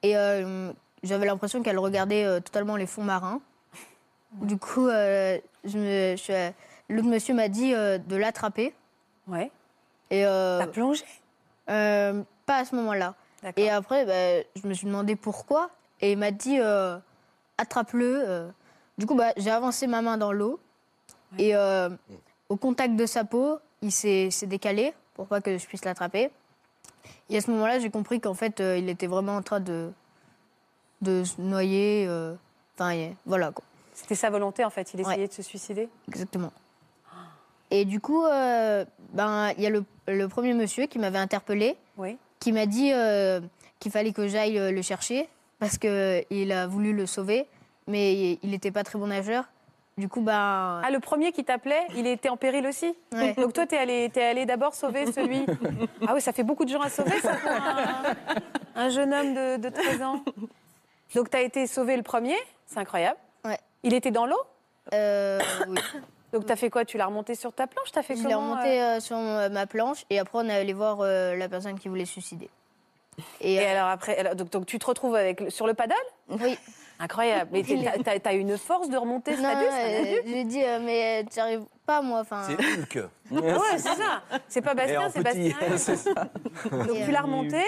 Et euh, j'avais l'impression qu'elle regardait euh, totalement les fonds marins. Du coup, euh, je me, je suis- l'autre monsieur m'a dit euh, de l'attraper. Ouais. Et euh, T'as plongé? euh, pas à ce moment-là. Et après, bah, je me suis demandé pourquoi. Et il m'a dit euh, attrape-le. euh. Du coup, bah, j'ai avancé ma main dans l'eau. Et euh, au contact de sa peau, il s'est décalé pour pas que je puisse l'attraper. Et à ce moment-là, j'ai compris qu'en fait, il était vraiment en train de, de se noyer. Enfin, voilà quoi. C'était sa volonté en fait. Il essayait Ouais. de se suicider. Exactement. Et du coup, ben, il y a le, le premier monsieur qui m'avait interpellé, Oui. Qui m'a dit euh, qu'il fallait que j'aille euh, le chercher parce qu'il a voulu le sauver, mais il n'était pas très bon nageur. Du coup, ben, Ah, le premier qui t'appelait, il était en péril aussi Ouais. Donc toi, t'es allé, t'es allé d'abord sauver celui... Ah oui, ça fait beaucoup de gens à sauver, ça, pour un, un jeune homme de, de 13 ans. Donc t'as été sauvé le premier, c'est incroyable. Ouais. Il était dans l'eau? Euh, oui. Donc t'as fait quoi? Tu l'as remonté sur ta planche? T'as fait je l'ai remonté euh? euh, sur euh, ma planche et après on est allé voir euh, la personne qui voulait se suicider. Et, Et euh, alors après, alors, donc, donc tu te retrouves avec, sur le paddle? Oui. Incroyable. Mais t'as- t'as une force de remonter ce Non, un euh, adulte. j'ai dit euh, mais tu arrives pas moi. Enfin, C'est Hulk. Ouais, c'est ça. C'est pas Bastien, en c'est. Bastien. C'est ça. Donc Et, tu l'as remonté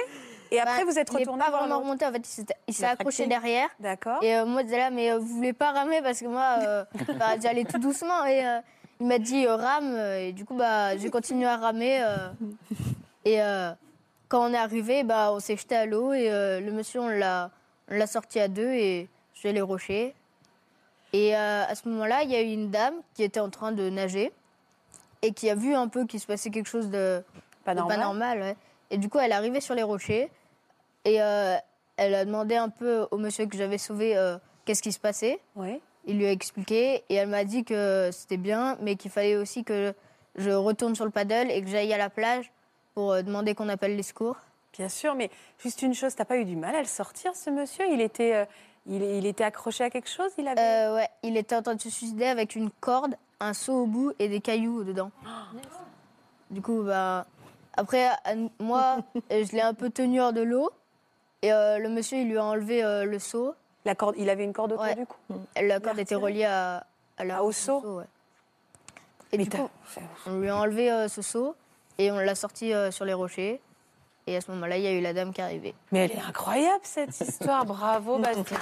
et après bah, vous êtes retourné pas vraiment remonté en fait, il s'est- accroché derrière. D'accord. Et euh, moi, j'étais là, mais euh, vous voulez pas ramer parce que moi, euh, bah, j'allais tout doucement. Et euh, il m'a dit euh, rame. Et du coup, bah, j'ai continué à ramer. euh, et euh, quand on est arrivé, bah, on s'est jeté à l'eau. Et euh, le monsieur, on l'a on l'a sorti à deux et je les rochers. Et euh, à ce moment-là, il y a eu une dame qui était en train de nager et qui a vu un peu qu'il se passait quelque chose de Pas de normal. pas normal. ouais. Et du coup, elle est arrivée sur les rochers et euh, elle a demandé un peu au monsieur que j'avais sauvé euh, qu'est-ce qui se passait. Oui. Il lui a expliqué et elle m'a dit que c'était bien, mais qu'il fallait aussi que je retourne sur le paddle et que j'aille à la plage pour euh, demander qu'on appelle les secours. Bien sûr, mais juste une chose, t'as pas eu du mal à le sortir, ce monsieur? Il était, il, il était accroché à quelque chose? Il avait. Ouais, il était en train de se suicider avec une corde, un seau au bout et des cailloux dedans. Du coup, bah, après, moi, euh, je l'ai un peu tenu hors de l'eau. Et euh, le monsieur, il lui a enlevé euh, le seau. La corde, il avait une corde autour Ouais. du cou. La corde était reliée à, à la, Ah, au seau ouais. Et Mais du coup, on lui a enlevé euh, ce seau et on l'a sorti sur les rochers. Et à ce moment-là, il y a eu la dame qui est arrivée. Mais elle est incroyable cette histoire, bravo Bastien.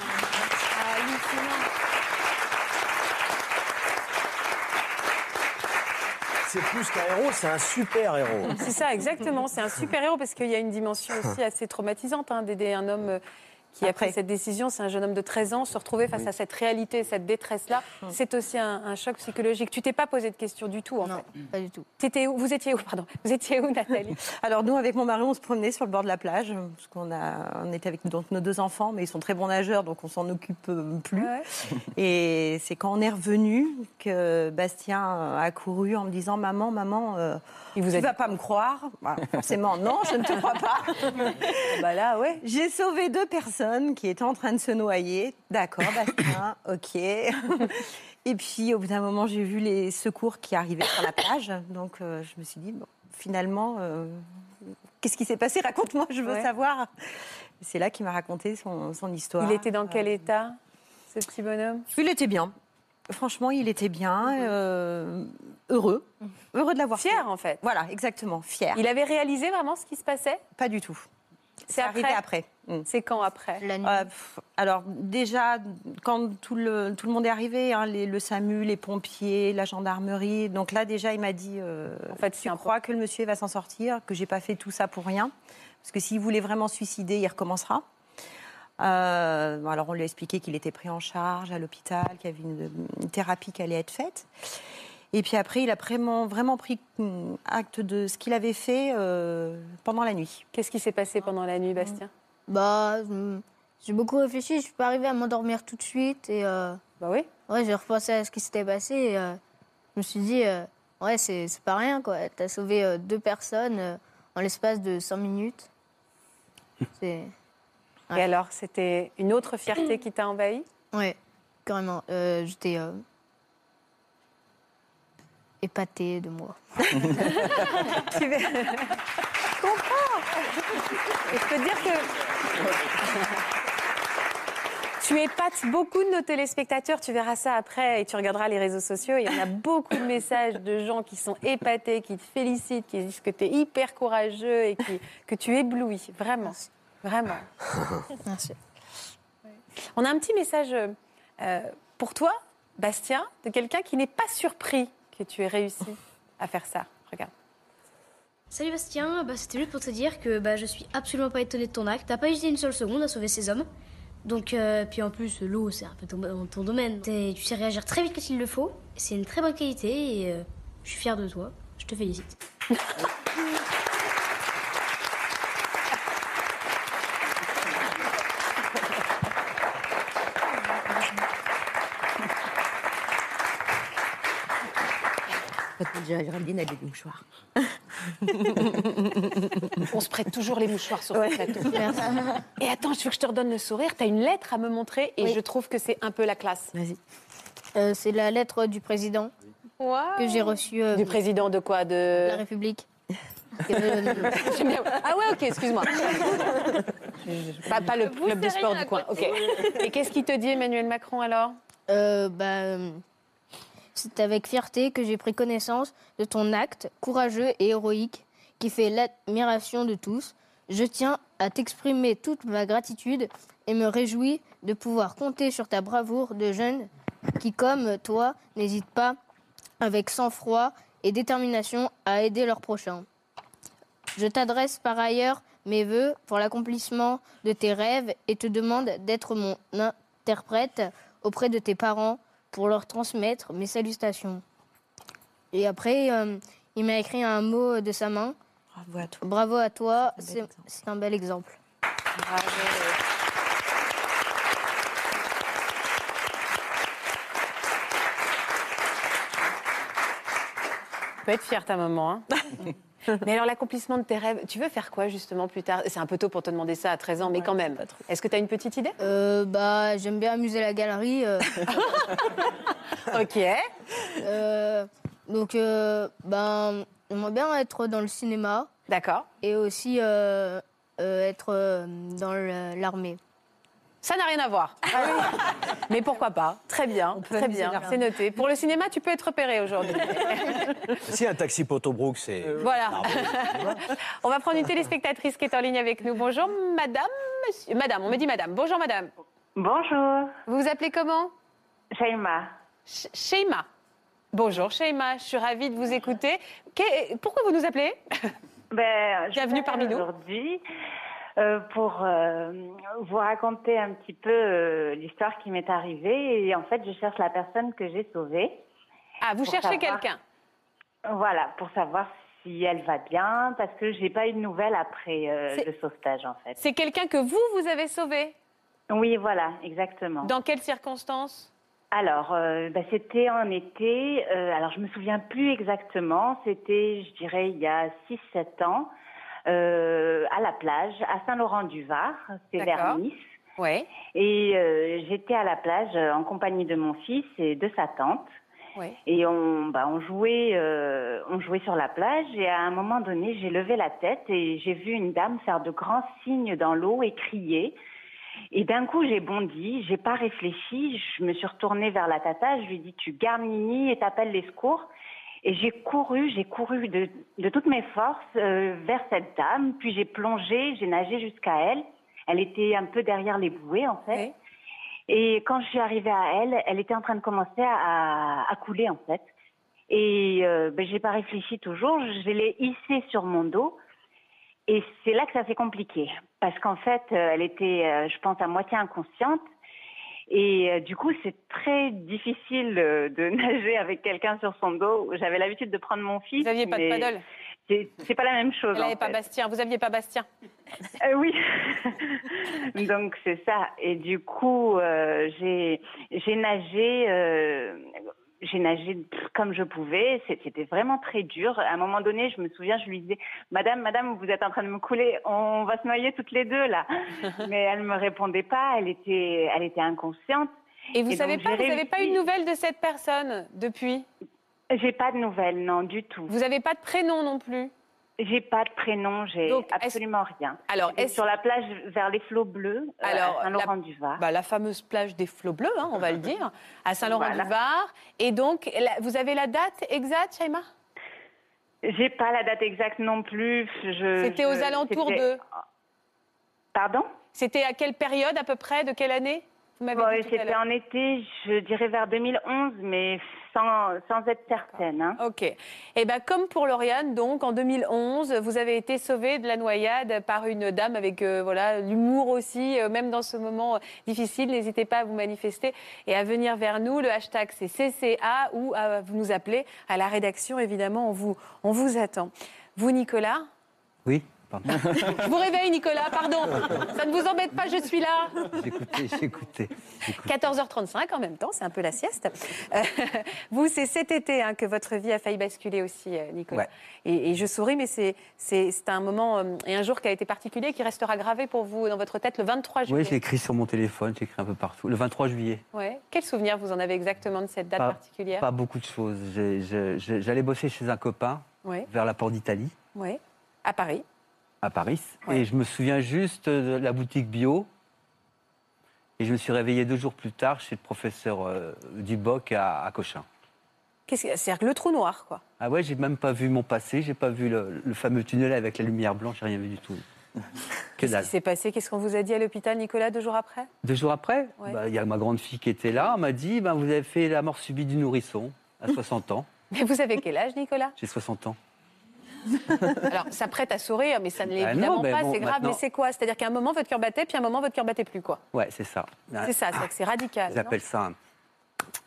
C'est plus qu'un héros, c'est un super héros. C'est ça, exactement. C'est un super-héros parce qu'il y a une dimension aussi assez traumatisante hein, d'aider un homme euh, qui a pris cette décision. C'est un jeune homme de 13 ans. Se retrouver face à cette réalité, cette détresse-là, c'est aussi un, un choc psychologique. Tu t'es pas posé de questions du tout, en Non, fait. pas du tout. T'étais où Vous étiez où, pardon? Vous étiez où, Nathalie? Alors nous, avec mon mari, on se promenait sur le bord de la plage, parce qu'on a, on était avec donc, nos deux enfants, mais ils sont très bons nageurs, donc on s'en occupe euh, plus. Ouais. Et c'est quand on est revenu que Bastien a couru en me disant maman, maman, euh, Il vous tu a vas dit pas me croire? Voilà, forcément, non, je ne te crois pas. Bah là, ouais. J'ai sauvé deux personnes qui étaient en train de se noyer. D'accord, Bastien, ok. Et puis, au bout d'un moment, j'ai vu les secours qui arrivaient sur la plage. Donc, euh, je me suis dit, bon, finalement, euh, qu'est-ce qui s'est passé? Raconte-moi, je veux Ouais. savoir. C'est là qu'il m'a raconté son, son histoire. Il était dans quel état, ce petit bonhomme? Il était bien. Franchement, il était bien, euh, heureux. Heureux de l'avoir fait. Fier, en fait. Voilà, exactement, fier. Il avait réalisé vraiment ce qui se passait? Pas du tout. C'est arrivé après. Mm. C'est quand après? La nuit. Euh, alors déjà, quand tout le, tout le monde est arrivé, hein, les- le SAMU, les pompiers, la gendarmerie, donc là déjà il m'a dit, euh, En fait, tu crois que le monsieur va s'en sortir, que j'ai pas fait tout ça pour rien, parce que s'il voulait vraiment se suicider, il recommencera. Euh, alors on lui a expliqué qu'il était pris en charge à l'hôpital, qu'il y avait une, une thérapie qui allait être faite. Et puis après, il a vraiment, vraiment pris mm, acte de ce qu'il avait fait euh, pendant la nuit. Qu'est-ce qui s'est passé pendant la nuit, Bastien? Bah, je- j'ai beaucoup réfléchi. Je suis pas arrivée à m'endormir tout de suite. Et euh, Bah oui. ouais, j'ai repensé à ce qui s'était passé. Et, euh, je me suis dit, euh, ouais, c'est pas rien, quoi. T'as sauvé euh, deux personnes euh, en l'espace de 5 minutes. C'est. Et alors, c'était une autre fierté qui t'a envahi Ouais, carrément. Euh, J'étais épatée de moi. Tu veux- Je comprends. Et je peux dire que tu épates beaucoup de nos téléspectateurs. Tu verras ça après et tu regarderas les réseaux sociaux. Il y en a beaucoup de messages de gens qui sont épatés, qui te félicitent, qui disent que tu es hyper courageux et qui- que tu éblouis, vraiment. Vraiment. Merci. On a un petit message euh, pour toi, Bastien, de quelqu'un qui n'est pas surpris que tu aies réussi à faire ça. Regarde. Salut Bastien, bah, c'était juste pour te dire que bah, je suis absolument pas étonné de ton acte. T'as pas hésité une seule seconde à sauver ces hommes. Donc, euh, puis en plus, l'eau, c'est un peu ton, ton domaine. Tu sais réagir très vite quand il le faut. C'est une très bonne qualité et euh, je suis fière de toi. Je te félicite. Géraldine, a des mouchoirs. On se prête toujours les mouchoirs sur le plateau. Et attends, je veux que je te redonne le sourire. Tu as une lettre à me montrer et Oui. je trouve que c'est un peu la classe. Vas-y. Euh, c'est la lettre du président que j'ai reçue euh, Du président de quoi? De de... la République. Euh. Ah ouais, ok, excuse-moi. pas, pas le club de sport du coin. Ok. Et qu'est-ce qu'il te dit, Emmanuel Macron, alors? Euh, bah, c'est avec fierté que j'ai pris connaissance de ton acte courageux et héroïque qui fait l'admiration de tous. Je tiens à t'exprimer toute ma gratitude et me réjouis de pouvoir compter sur ta bravoure de jeune qui, comme toi, n'hésite pas avec sang-froid et détermination à aider leurs prochains. Je t'adresse par ailleurs mes voeux pour l'accomplissement de tes rêves et te demande d'être mon interprète auprès de tes parents pour leur transmettre mes salutations. Et après, euh, il m'a écrit un mot de sa main. Bravo à toi. Bravo à toi, C'est un bel exemple. Tu peux être fière, ta maman. hein. mais alors, l'accomplissement de tes rêves, tu veux faire quoi, justement, plus tard? C'est un peu tôt pour te demander ça à 13 ans, mais quand même. Est-ce que tu as une petite idée? Euh, bah, j'aime bien amuser la galerie. euh, Ok. euh, donc, ben, j'aimerais bien être dans le cinéma D'accord. et aussi être dans l'armée. Ça n'a rien à voir. Mais pourquoi pas? Très bien, très bien, c'est noté. Pour le cinéma, tu peux être repéré aujourd'hui. Si un taxi Potobrook, c'est. Voilà. on va prendre une téléspectatrice qui est en ligne avec nous. Bonjour, madame, monsieur. Madame, on me dit madame. Bonjour, madame. Bonjour, Vous vous appelez comment? Shaima. Sh- Sheima. Bonjour, Sheima. Je suis ravie de vous écouter. Pourquoi vous nous appelez? Ben, Bienvenue parmi nous. Aujourd'hui, euh, pour euh, vous raconter un petit peu euh, l'histoire qui m'est arrivée. Et en fait, je cherche la personne que j'ai sauvée. Ah, vous cherchez savoir- quelqu'un? Voilà, pour savoir si elle va bien, parce que j'ai pas eu de nouvelles après le sauvetage, en fait. C'est quelqu'un que vous, vous avez sauvé? Oui, voilà, exactement. Dans quelles circonstances? Alors, euh, bah, c'était en été. euh, alors, je me souviens plus exactement. C'était, je dirais, il y a 6-7 ans, euh, à la plage, à Saint-Laurent-du-Var. C'est vers. Nice. Oui. Et euh, j'étais à la plage euh, en compagnie de mon fils et de sa tante. Et on, bah, on jouait, euh, on jouait sur la plage. Et à un moment donné, j'ai levé la tête et j'ai vu une dame faire de grands signes dans l'eau et crier. Et d'un coup, j'ai bondi, j'ai pas réfléchi, je me suis retournée vers la tata, je lui ai dit tu gardes Nini et t'appelles les secours. Et j'ai couru, j'ai couru de, de toutes mes forces euh, vers cette dame, puis j'ai plongé, j'ai nagé jusqu'à elle. Elle était un peu derrière les bouées en fait. Oui. Et quand je suis arrivée à elle, elle était en train de commencer à, à couler en fait. Et euh, ben, j'ai pas réfléchi toujours, je l'ai hissée sur mon dos. Et c'est là que ça s'est compliqué. Parce qu'en fait, euh, elle était, euh, je pense, à moitié inconsciente. Et euh, du coup, c'est très difficile euh, de nager avec quelqu'un sur son dos. J'avais l'habitude de prendre mon fils. Vous n'aviez pas de paddle C'est pas la même chose. En n'avait pas. Bastien. Vous aviez pas Bastien Euh, oui, donc c'est ça. Et du coup, euh, j'ai j'ai nagé, euh, j'ai nagé comme je pouvais. C'était vraiment très dur. À un moment donné, je me souviens, je lui disais, Madame, Madame, vous êtes en train de me couler, on va se noyer toutes les deux là. Mais elle me répondait pas. Elle était, elle était inconsciente. Et vous savez pas, vous n'avez pas réussi. une nouvelle de cette personne depuis? J'ai pas de nouvelles, non, du tout. Vous n'avez pas de prénom non plus? J'ai pas de prénom, j'ai absolument rien. Alors, sur la plage vers les flots bleus, euh, Alors, à Saint-Laurent-du-Var. Bah, la fameuse plage des flots bleus, hein, on va le dire, à Saint-Laurent-du-Var. Et donc, la- vous avez la date exacte, Shaima? J'ai pas la date exacte non plus. C'était aux alentours de Pardon? C'était à quelle période à peu près? De quelle année? Ouais, C'était en été, je dirais vers 2011, mais sans, sans être certaine. hein. Ok. Et ben comme pour Lauriane, donc en 2011, vous avez été sauvée de la noyade par une dame avec euh, voilà l'humour aussi, euh, même dans ce moment euh, difficile. N'hésitez pas à vous manifester et à venir vers nous. Le hashtag c'est CCA ou à vous nous appeler à la rédaction. Évidemment, on vous on vous attend. Vous, Nicolas? Oui, pardon. Je vous réveille, Nicolas. Pardon. Ça ne vous embête pas, je suis là. J'écoutais, j'écoutais. 14h35 en même temps, c'est un peu la sieste. Euh, vous, c'est cet été hein, que votre vie a failli basculer aussi, euh, Nicolas. Ouais. Et, et je souris, mais c'est, c'est, c'est un moment euh, et un jour qui a été particulier, qui restera gravé pour vous dans votre tête le 23 juillet. Oui, j'ai écrit sur mon téléphone, j'ai écrit un peu partout. Le 23 juillet. Ouais. Quel souvenir vous en avez exactement de cette date Pas, particulière? pas beaucoup de choses. J'ai- j'ai- j'ai- J'allais bosser chez un copain Ouais. vers la porte d'Italie, Ouais. À Paris. À Paris. Ouais. Et je me souviens juste de la boutique bio. Et je me suis réveillé deux jours plus tard chez le professeur euh, Duboc à, à Cochin. C'est-à-dire que le trou noir, quoi. Ah ouais, j'ai même pas vu mon passé, j'ai pas vu le, le fameux tunnel avec la lumière blanche, j'ai rien vu du tout. Que Qu'est-ce qui s'est passé? Qu'est-ce qu'on vous a dit à l'hôpital, Nicolas, deux jours après? Deux jours après, Ouais. bah, il y a ma grande fille qui était là, elle m'a dit ben, Vous avez fait la mort subie du nourrisson à 60 ans. Mais vous avez quel âge, Nicolas? J'ai 60 ans. Alors, ça prête à sourire, mais ça ne l'est Ah non, évidemment mais pas, bon, c'est grave. maintenant- Mais c'est quoi? C'est-à-dire qu'à un moment, votre cœur battait, puis à un moment, votre cœur battait plus, quoi. Ouais, c'est ça. C'est ça, c'est radical. Ils appellent ça. un-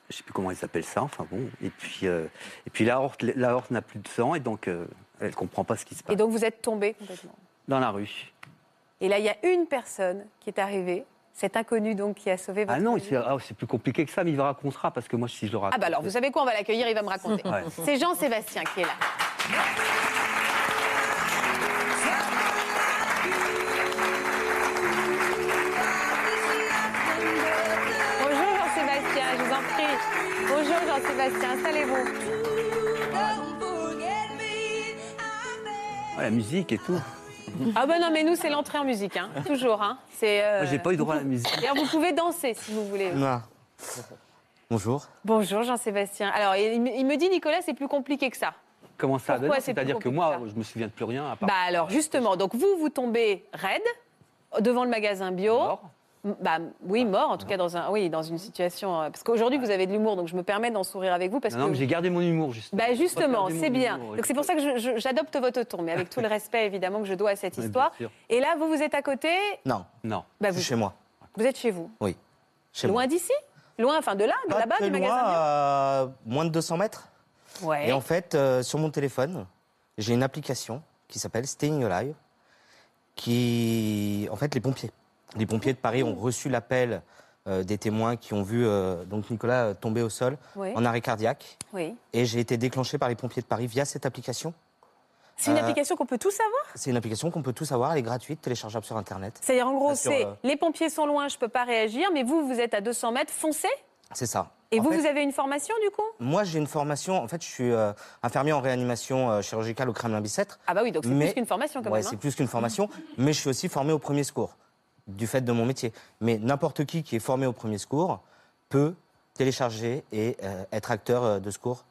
Je sais plus comment ils appellent ça, enfin bon. Et puis, euh, et puis la horte, la horte n'a plus de sang et donc euh, elle comprend pas ce qui se passe. Et donc, vous êtes tombé complètement. Dans la rue. Et là, il y a une personne qui est arrivée, cet inconnu donc qui a sauvé votre Ah non, c'est ah, c'est plus compliqué que ça, mais il va racontera parce que moi, si je le raconte. Ah bah alors, vous savez quoi On va l'accueillir, il va me raconter. Ouais. C'est Jean-Sébastien qui est là. Bonjour Jean-Sébastien, installez-vous. Ouais, la musique et tout. Ah bah non, mais nous, c'est l'entrée en musique, hein. toujours. Hein. C'est, euh, Moi, j'ai pas eu droit à la musique. D'ailleurs, vous pouvez danser si vous voulez. Non. Bonjour. Bonjour Jean-Sébastien. Alors, il me, dit, Nicolas, c'est plus compliqué que ça. Comment ça Pourquoi C'est-à-dire que moi, je me souviens de plus rien à part. Bah alors, justement, donc vous, vous tombez raide devant le magasin bio. Bah, oui, mort, en tout cas dans, un, oui, dans une situation. euh, Parce qu'aujourd'hui, vous avez de l'humour, donc je me permets d'en sourire avec vous. Parce non, non, que mais j'ai gardé mon humour, justement. Bah justement, c'est bien. humour, Donc c'est pour ça que j'adopte votre ton, mais avec tout le respect évidemment que je dois à cette histoire. Et là, vous, vous êtes à côté, Non. Non. Bah, je vous- suis chez moi. vous êtes chez vous. Oui. Chez Loin d'ici Loin, enfin de là, de là-bas, du loin, magasin à moins de 200 mètres. Ouais. Et en fait, euh, sur mon téléphone, j'ai une application qui s'appelle Staying Alive, qui, en fait, les pompiers. Les pompiers de Paris ont reçu l'appel euh, des témoins qui ont vu euh, donc Nicolas euh, tomber au sol Oui. en arrêt cardiaque. Oui. Et j'ai été déclenché par les pompiers de Paris via cette application. C'est une application qu'on peut tout savoir? C'est une application qu'on peut tous avoir, elle est gratuite, téléchargeable sur Internet. C'est-à-dire, en gros, c'est les pompiers sont loin, je peux pas réagir, mais vous, vous êtes à 200 mètres, foncez. C'est ça. Et En vous, fait, vous avez une formation du coup? Moi, j'ai une formation. En fait, je suis euh, infirmier en réanimation euh, chirurgicale au Kremlin-Bicêtre. Ah bah oui, donc c'est Mais- plus qu'une formation quand Ouais, même. hein. c'est plus qu'une formation. mais je suis aussi formé au premier secours, du fait de mon métier. Mais n'importe qui qui est formé au premier secours peut télécharger et euh, être acteur euh, de secours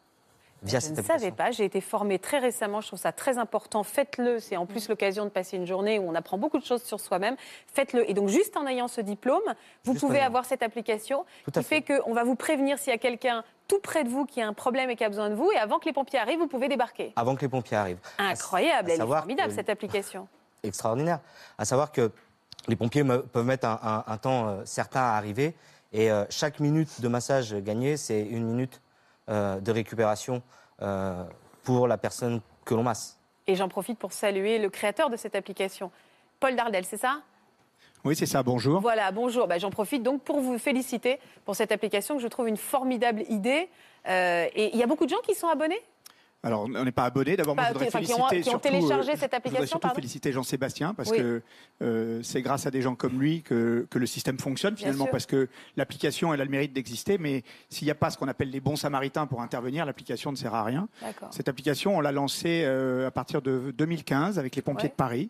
via Je cette ne application. savais pas, j'ai été formée très récemment, je trouve ça très important. Faites-le, c'est en plus l'occasion de passer une journée où on apprend beaucoup de choses sur soi-même. Faites-le. Et donc, juste en ayant ce diplôme, vous Juste pouvez avoir cette application Tout qui fait qu'on va vous prévenir s'il y a quelqu'un tout près de vous qui a un problème et qui a besoin de vous. Et avant que les pompiers arrivent, vous pouvez débarquer. Avant que les pompiers arrivent. Incroyable, à elle est formidable que- cette application. extraordinaire. À savoir que les pompiers me- peuvent mettre un, un- un temps euh, certain à arriver et euh, chaque minute de massage gagnée, c'est une minute euh, de récupération euh, pour la personne que l'on masse. Et j'en profite pour saluer le créateur de cette application, Paul Dardel, c'est ça? Oui, c'est ça, bonjour. Voilà, bonjour. Bah, J'en profite donc pour vous féliciter pour cette application que je trouve une formidable idée. Euh, et il y a beaucoup de gens qui sont abonnés? Alors, on n'est pas abonné. D'abord, moi, je voudrais enfin, qui ont- féliciter. qui ont surtout, téléchargé euh, cette Je voudrais application, surtout féliciter Jean-Sébastien parce Oui. que euh, c'est grâce à des gens comme lui que, que le système fonctionne finalement. Parce que l'application, elle a le mérite d'exister, mais s'il n'y a pas ce qu'on appelle les bons samaritains pour intervenir, l'application ne sert à rien. Cette application, on l'a lancée euh, à partir de 2015 avec les pompiers Ouais. de Paris.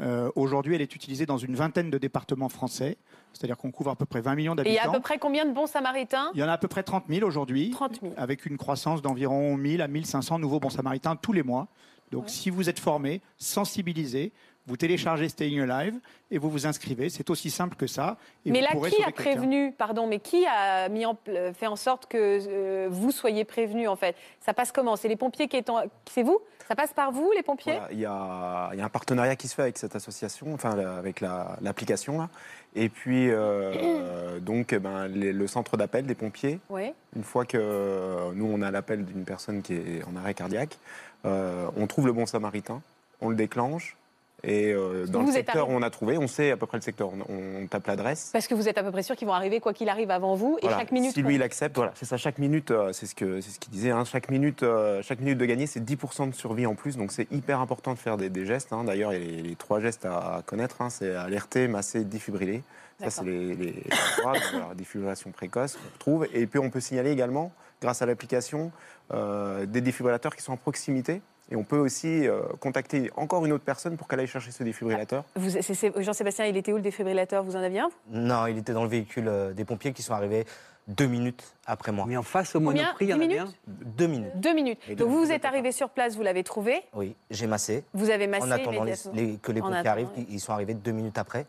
Euh, Aujourd'hui, elle est utilisée dans une vingtaine de départements français, c'est-à-dire qu'on couvre à peu près 20 millions Et il y a à d'habitants. peu près combien de bons samaritains? Il y en a à peu près 30 000 aujourd'hui, 30 000. avec une croissance d'environ 1000 à 1500 nouveaux bons samaritains tous les mois. Donc si vous êtes formé, sensibilisé, Vous téléchargez Staying Alive et vous vous inscrivez. C'est aussi simple que ça. Et mais vous là, qui a prévenu, pardon, mais qui a mis en, pl- fait en sorte que euh, vous soyez prévenus en fait? Ça passe comment? C'est les pompiers qui est en... C'est vous? Ça passe par vous, les pompiers? Voilà, il, y a, il y a un partenariat qui se fait avec cette association, enfin avec la- l'application là. Et puis euh, donc eh ben, les- le centre d'appel des pompiers. Oui. Une fois que euh, nous on a l'appel d'une personne qui est en arrêt cardiaque, euh, on trouve le bon samaritain, on le déclenche. Et euh, dans le secteur arrivé- où on a trouvé, on sait à peu près le secteur, on, on tape l'adresse. Parce que vous êtes à peu près sûr qu'ils vont arriver quoi qu'il arrive avant vous et Voilà. chaque minute. Si lui il accepte, voilà, c'est ça. Chaque minute, euh, c'est ce que c'est ce qu'il disait. hein, chaque minute, euh, chaque minute de gagner, c'est 10% de survie en plus. Donc c'est hyper important de faire des, des gestes. hein. D'ailleurs, il y a les, trois gestes à connaître. hein. c'est alerter, masser, défibriller. Ça, c'est les, les trois. voilà, défibrillation précoce qu'on retrouve. Et puis on peut signaler également, grâce à l'application, des défibrillateurs qui sont en proximité. Et on peut aussi euh, contacter encore une autre personne pour qu'elle aille chercher ce défibrillateur. C'est- Jean-Sébastien, il était où le défibrillateur? Vous en aviez un Non, il était dans le véhicule euh, des pompiers qui sont arrivés deux minutes après moi. Mais en face au Combien? Monoprix, il y en minutes? bien. Deux minutes. Deux minutes. Donc vous, vous êtes arrivé sur place, vous l'avez trouvé? Oui, j'ai massé. Vous avez massé En attendant les- immédiatement. les- que les pompiers attendant, arrivent, oui. ils sont arrivés deux minutes après.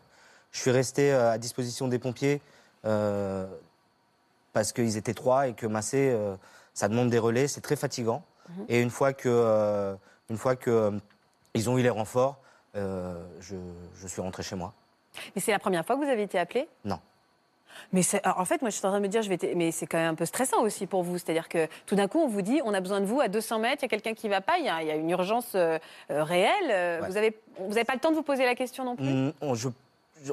Je suis resté euh, à disposition des pompiers euh, parce qu'ils étaient trois et que masser, euh, ça demande des relais, c'est très fatigant. Et une fois que, euh, une fois que euh, ils ont eu les renforts, euh, je, je suis rentré chez moi. Mais c'est la première fois que vous avez été appelé? Non. Mais en fait, moi, je suis en train de me dire, je vais mais c'est quand même un peu stressant aussi pour vous. C'est-à-dire que tout d'un coup, on vous dit, on a besoin de vous à 200 mètres, il y a quelqu'un qui ne va pas, il y a, il y a une urgence euh, réelle. Ouais. Vous n'avez vous avez pas le temps de vous poser la question non plus? Mm, On, je-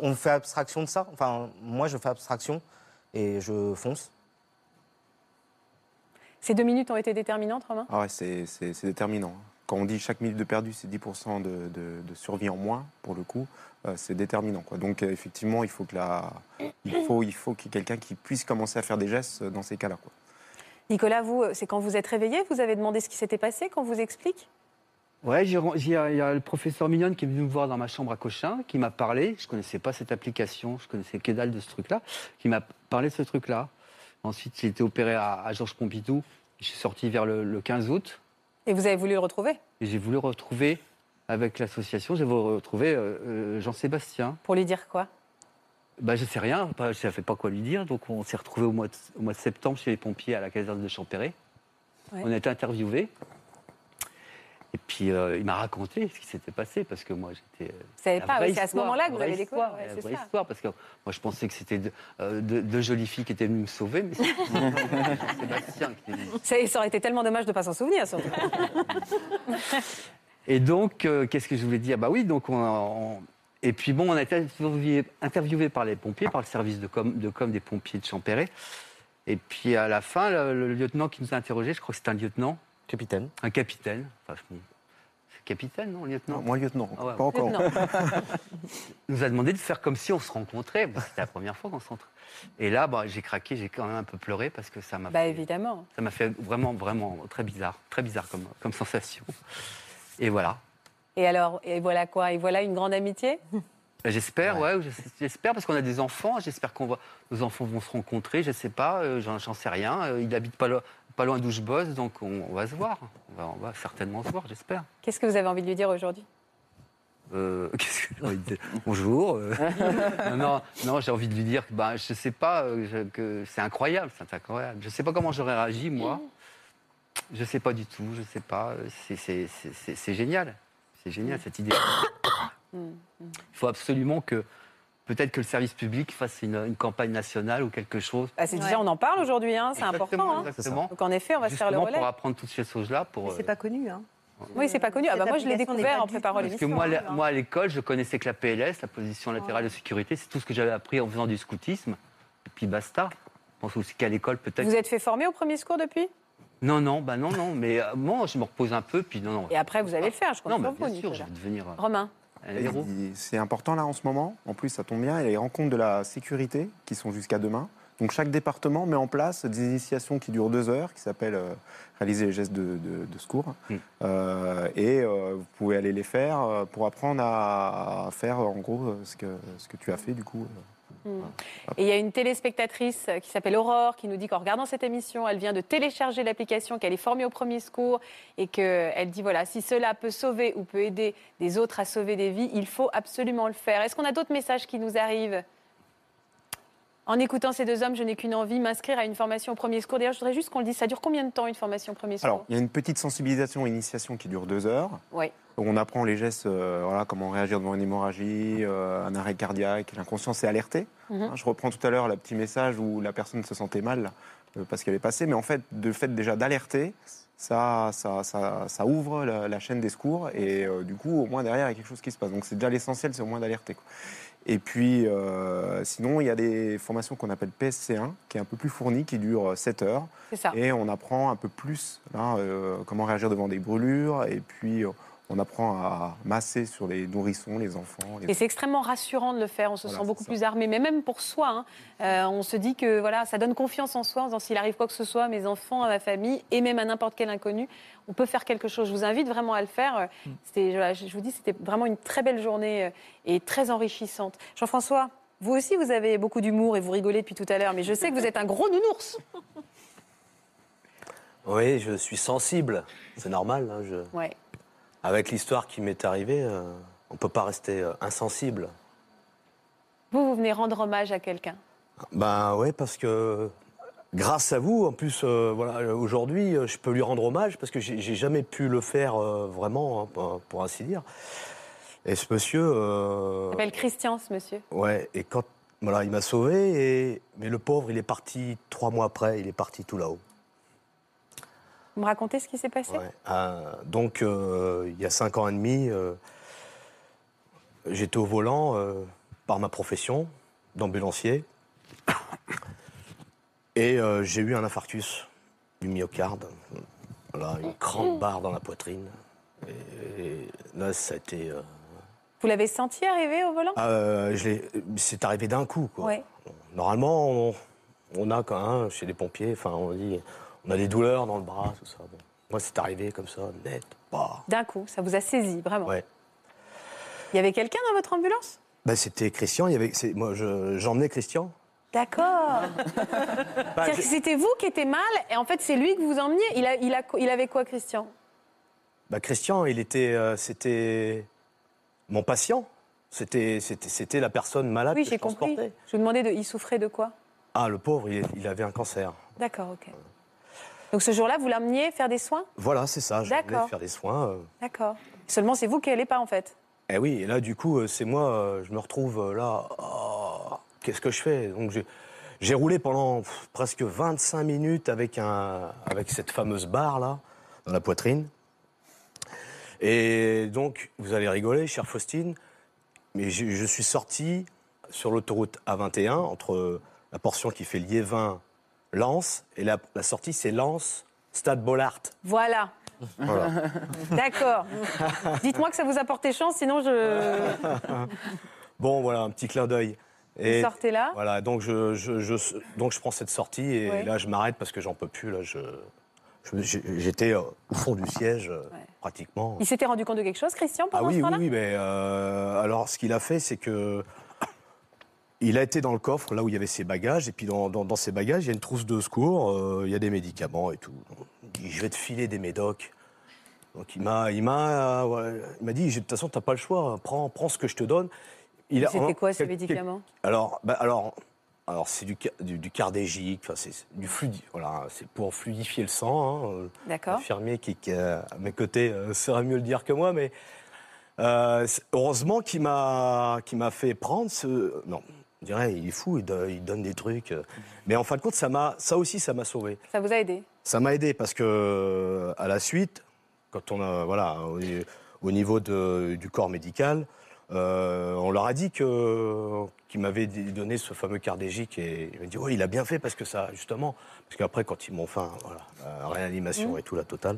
on fait abstraction de ça. Enfin, moi, je fais abstraction et je fonce. Ces deux minutes ont été déterminantes, Romain Ah ouais, c'est déterminant. Quand on dit chaque minute de perdu, c'est 10% de, de- de survie en moins, pour le coup, euh, c'est déterminant. Quoi. Donc euh, effectivement, il faut que la, il faut, il faut qu'il y ait quelqu'un qui puisse commencer à faire des gestes dans ces cas-là. quoi. Nicolas, vous, euh, c'est quand vous êtes réveillé, vous avez demandé ce qui s'était passé, qu'on vous explique? Ouais, il y a le professeur Mignonne qui est venu me voir dans ma chambre à Cochin, qui m'a parlé. Je connaissais pas cette application, je connaissais que dalle de ce truc-là, qui m'a parlé de ce truc-là. Ensuite, j'ai été opéré à, à Georges Pompidou. Je suis sorti vers le, le 15 août Et vous avez voulu le retrouver? Et j'ai voulu retrouver avec l'association, j'ai voulu retrouver euh, euh, Jean-Sébastien. Pour lui dire quoi? Bah, je sais rien, pas- je ne savais pas quoi lui dire. Donc, on s'est retrouvé au mois, de, au mois de septembre chez les pompiers à la caserne de Champéret. Ouais. On a été interviewés. Et puis, euh, il m'a raconté ce qui s'était passé parce que moi, j'étais. euh, Vous savez pas, c'est à ce moment-là que vous l'avez découvert. ouais, la c'est vraie ça. histoire, parce que moi, je pensais que c'était deux, euh, jolies filles qui étaient venues me sauver, mais c'est Sébastien qui est venu. Ça, ça aurait été tellement dommage de ne pas s'en souvenir, surtout. Et donc, euh, qu'est-ce que je voulais dire? Bah oui, donc on, on- et puis bon, on a été interviewé, interviewé par les pompiers, par le service de com, de com des pompiers de Champéret. Et puis à la fin, le, le lieutenant qui nous a interrogés, je crois que c'était un lieutenant. Capitaine. Un capitaine. Enfin, capitaine, non, lieutenant? Moi, lieutenant, Ah ouais, pas encore. nous a demandé de faire comme si on se rencontrait. Bon, C'était la première fois qu'on se rencontrait. Et là, bah, j'ai craqué, j'ai quand même un peu pleuré parce que ça m'a Bah fait, évidemment. ça m'a fait vraiment, vraiment très bizarre, très bizarre comme, comme sensation. Et voilà. Et alors, et voilà quoi? Et voilà une grande amitié? Ben, J'espère, ouais, j'es- j'espère parce qu'on a des enfants. J'espère qu'on va, nos enfants vont se rencontrer. Je sais pas, euh, j'en sais rien. Euh, il habite pas, lo- pas loin d'où je bosse, donc on, on va se voir. On va, on va certainement se voir, j'espère. Qu'est-ce que vous avez envie de lui dire aujourd'hui? Euh, Qu'est-ce que j'ai envie de dire? Bonjour. euh. non, non, non, j'ai envie de lui dire que ben, je sais pas, euh, je- que c'est incroyable, c'est incroyable. Je sais pas comment j'aurais réagi moi. Je sais pas du tout, je sais pas. c'est- génial, c'est génial cette idée. Il faut absolument que peut-être que le service public fasse une, une campagne nationale ou quelque chose. Bah, C'est déjà, on en parle aujourd'hui, hein, c'est Exactement, important. hein. exactement. Donc en effet, on va se faire le Justement relais. pour apprendre toutes ces choses-là. Pour, C'est euh, pas connu. Hein. Oui, c'est pas connu. Ah bah moi, je l'ai découvert en du préparant tout- Parce que l'émission. moi, hein. moi, à l'école, je connaissais que la PLS, la position latérale de sécurité. C'est tout ce que j'avais appris en faisant du scoutisme. Et puis basta. Je pense aussi qu'à l'école, peut-être. Vous êtes fait former au premier secours depuis? Non, non, bah non, non. Mais euh, moi, je me repose un peu, puis non, non. Et après, vous allez le faire, je compte Non, vous, bien sûr, je vais devenir euh, Romain? C'est important là en ce moment. En plus, ça tombe bien. Il y a les rencontres de la sécurité qui sont jusqu'à demain. Donc chaque département met en place des initiations qui durent deux heures, qui s'appellent euh, réaliser les gestes de, de- de secours. Mm. Euh, et euh, vous pouvez aller les faire pour apprendre à, à faire en gros ce que, ce que tu as fait du coup. Mm. Et il y a une téléspectatrice euh, qui s'appelle Aurore qui nous dit qu'en regardant cette émission, elle vient de télécharger l'application, qu'elle est formée au premier secours et qu'elle dit voilà, si cela peut sauver ou peut aider des autres à sauver des vies, il faut absolument le faire. Est-ce qu'on a d'autres messages qui nous arrivent? En écoutant ces deux hommes, je n'ai qu'une envie, m'inscrire à une formation au premier secours. D'ailleurs, je voudrais juste qu'on le dise, ça dure combien de temps une formation au premier secours? Alors, il y a une petite sensibilisation, initiation qui dure deux heures. Oui. On apprend les gestes, euh, voilà, comment réagir devant une hémorragie, euh, un arrêt cardiaque. L'inconscience est alertée. Mhm. Hein, je reprends tout à l'heure le petit message où la personne se sentait mal euh, parce qu'elle est passée. Mais en fait, le fait déjà d'alerter, ça, ça, ça, ça ouvre la, la chaîne des secours. Et euh, du coup, au moins derrière, il y a quelque chose qui se passe. Donc c'est déjà l'essentiel, c'est au moins d'alerter. Et puis, euh, sinon, il y a des formations qu'on appelle PSC1, qui est un peu plus fournie, qui dure 7 heures. C'est ça. Et on apprend un peu plus là, euh, comment réagir devant des brûlures. Et puis, euh, on apprend à masser sur les nourrissons, les enfants. les- Et c'est extrêmement rassurant de le faire, on se Voilà, sent beaucoup plus armé, mais même pour soi. hein. Euh, on se dit que voilà, ça donne confiance en soi, en disant s'il arrive quoi que ce soit à mes enfants, à ma famille, et même à n'importe quel inconnu, on peut faire quelque chose. Je vous invite vraiment à le faire. Euh, C'était, voilà, je vous dis, c'était vraiment une très belle journée euh, et très enrichissante. Jean-François, vous aussi, vous avez beaucoup d'humour et vous rigolez depuis tout à l'heure, mais je sais que vous êtes un gros nounours. Oui, je suis sensible. C'est normal. hein, je- Ouais. Avec l'histoire qui m'est arrivée, euh, on ne peut pas rester euh, insensible. Vous, vous venez rendre hommage à quelqu'un? Ben oui, parce que grâce à vous, en plus, euh, voilà, aujourd'hui, je peux lui rendre hommage parce que j'ai jamais pu le faire vraiment, hein, pour, pour ainsi dire. Et ce monsieur, Il s'appelle Christian, ce monsieur. ouais, et quand voilà, il m'a sauvé, et mais le pauvre, il est parti trois mois après, il est parti tout là-haut. Vous me racontez ce qui s'est passé? Ouais. Euh, donc, euh, il y a cinq ans et demi, euh, j'étais au volant euh, par ma profession d'ambulancier. Et j'ai eu un infarctus du myocarde. Voilà, une grande barre dans la poitrine. Et, et là, ça a été. Vous l'avez senti arriver au volant? L'ai- c'est arrivé d'un coup. Quoi. Ouais. Normalement, on, on a quand même, chez les pompiers, enfin, on dit, on a des douleurs dans le bras, tout ça. Bon. Moi, c'est arrivé comme ça, net. Bah. D'un coup, ça vous a saisi, vraiment. Ouais. Il y avait quelqu'un dans votre ambulance? Bah, c'était Christian. Il y avait, c'est- moi, je- j'emmenais Christian. D'accord. Bah, C'est-à-dire que c'était vous qui étiez mal et en fait c'est lui que vous emmeniez. Il, a, il, a, il avait quoi, Christian? Bah, Christian, il était, euh, c'était mon patient. C'était, c'était, c'était la personne malade Oui, que j'ai je compris. transportais. Je vous demandais, de, il souffrait de quoi? Ah, le pauvre, il, il avait un cancer. D'accord, ok. Donc ce jour-là, vous l'emmeniez faire des soins? Voilà, c'est ça. Voulais faire des soins. euh. D'accord. Seulement, c'est vous qui n'allez pas en fait. Eh oui, et là, du coup, euh, c'est moi, euh, je me retrouve là. oh, Qu'est-ce que je fais? Donc, j'ai, roulé pendant pff, presque 25 minutes avec, un, avec cette fameuse barre là, dans la poitrine. Et donc, vous allez rigoler, chère Faustine, mais je, je suis sorti sur l'autoroute A21 entre la portion qui fait Liévin-Lens et la, la sortie, c'est Lens-Stade Bollard. Voilà. Voilà. D'accord. Dites-moi que ça vous a porté chance, sinon je. bon, voilà, un petit clin d'œil. Vous sortez là? Voilà, donc je, je, je- donc je prends cette sortie et Ouais. là je m'arrête parce que j'en peux plus. Là, je, j'étais euh, au fond du siège euh, pratiquement. Il s'était rendu compte de quelque chose, Christian, Ah pendant oui, ce oui, temps-là oui, mais euh, alors ce qu'il a fait, c'est que il a été dans le coffre, là où il y avait ses bagages, et puis dans, dans- dans ses bagages, il y a une trousse de secours, euh, il y a des médicaments et tout. Il dit, je vais te filer des médocs. Donc il m'a, il m'a, euh, ouais, il m'a dit, de toute façon, t'as pas le choix, prends, prends ce que je te donne. Il a- C'était quoi ces médicaments? Alors, bah, alors, alors c'est du, du, du cardégique, c'est du voilà, c'est pour fluidifier le sang. hein, euh, D'accord. L'infirmier qui, qui est à mes côtés euh, saurait mieux le dire que moi, mais euh, heureusement qu'il m'a, qu'il m'a fait prendre ce. Non, on dirait il est fou, il, do- il donne des trucs. euh. Mais en fin de compte, ça m'a, ça aussi, ça m'a sauvé. Ça vous a aidé? Ça m'a aidé parce que à la suite, quand on a voilà au, au niveau de- du corps médical, euh, on leur a dit que qu'ils m'avaient donné ce fameux cardégique et ils m'ont dit oui il a bien fait parce que ça justement parce qu'après quand ils m'ont fait voilà la réanimation Mhm. et tout la totale,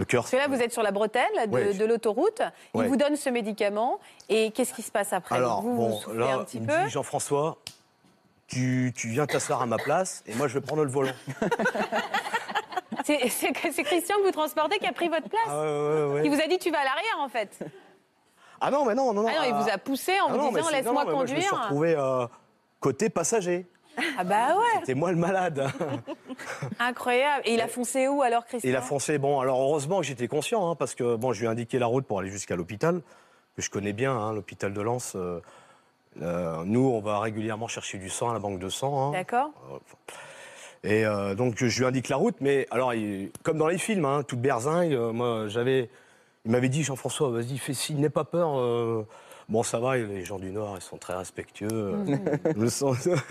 le cœur. Parce que là, vous êtes sur la bretelle de, Ouais. de l'autoroute. Il Ouais. vous donne ce médicament. Et qu'est-ce qui se passe après? Alors Vous, bon vous là un petit il peu? me dit Jean-François. Tu, tu viens t'asseoir à ma place et moi je vais prendre le volant. C'est Christian que vous transportez qui a pris votre place. Ah ouais. Qui vous a dit tu vas à l'arrière en fait. Ah non, mais non, non, non. Ah non, il ah, vous a poussé en ah vous non, disant laisse-moi mais moi, Je me suis conduire. retrouvé euh, côté passager. Ah bah ouais, C'était moi le malade. incroyable. Et il a foncé où alors, Christian? Il a foncé. Bon, alors heureusement que j'étais conscient, hein, parce que bon, je lui ai indiqué la route pour aller jusqu'à l'hôpital, que je connais bien, hein, l'hôpital de Lens. euh, euh, nous, on va régulièrement chercher du sang à la banque de sang. hein. D'accord Et euh, donc, je lui indique la route, mais alors, il- comme dans les films, hein, toute berzingue, moi, j'avais. Il m'avait dit, Jean-François, vas-y, fais signe, n'aie pas peur. Bon, ça va, les gens du Nord, ils sont très respectueux. Mhm.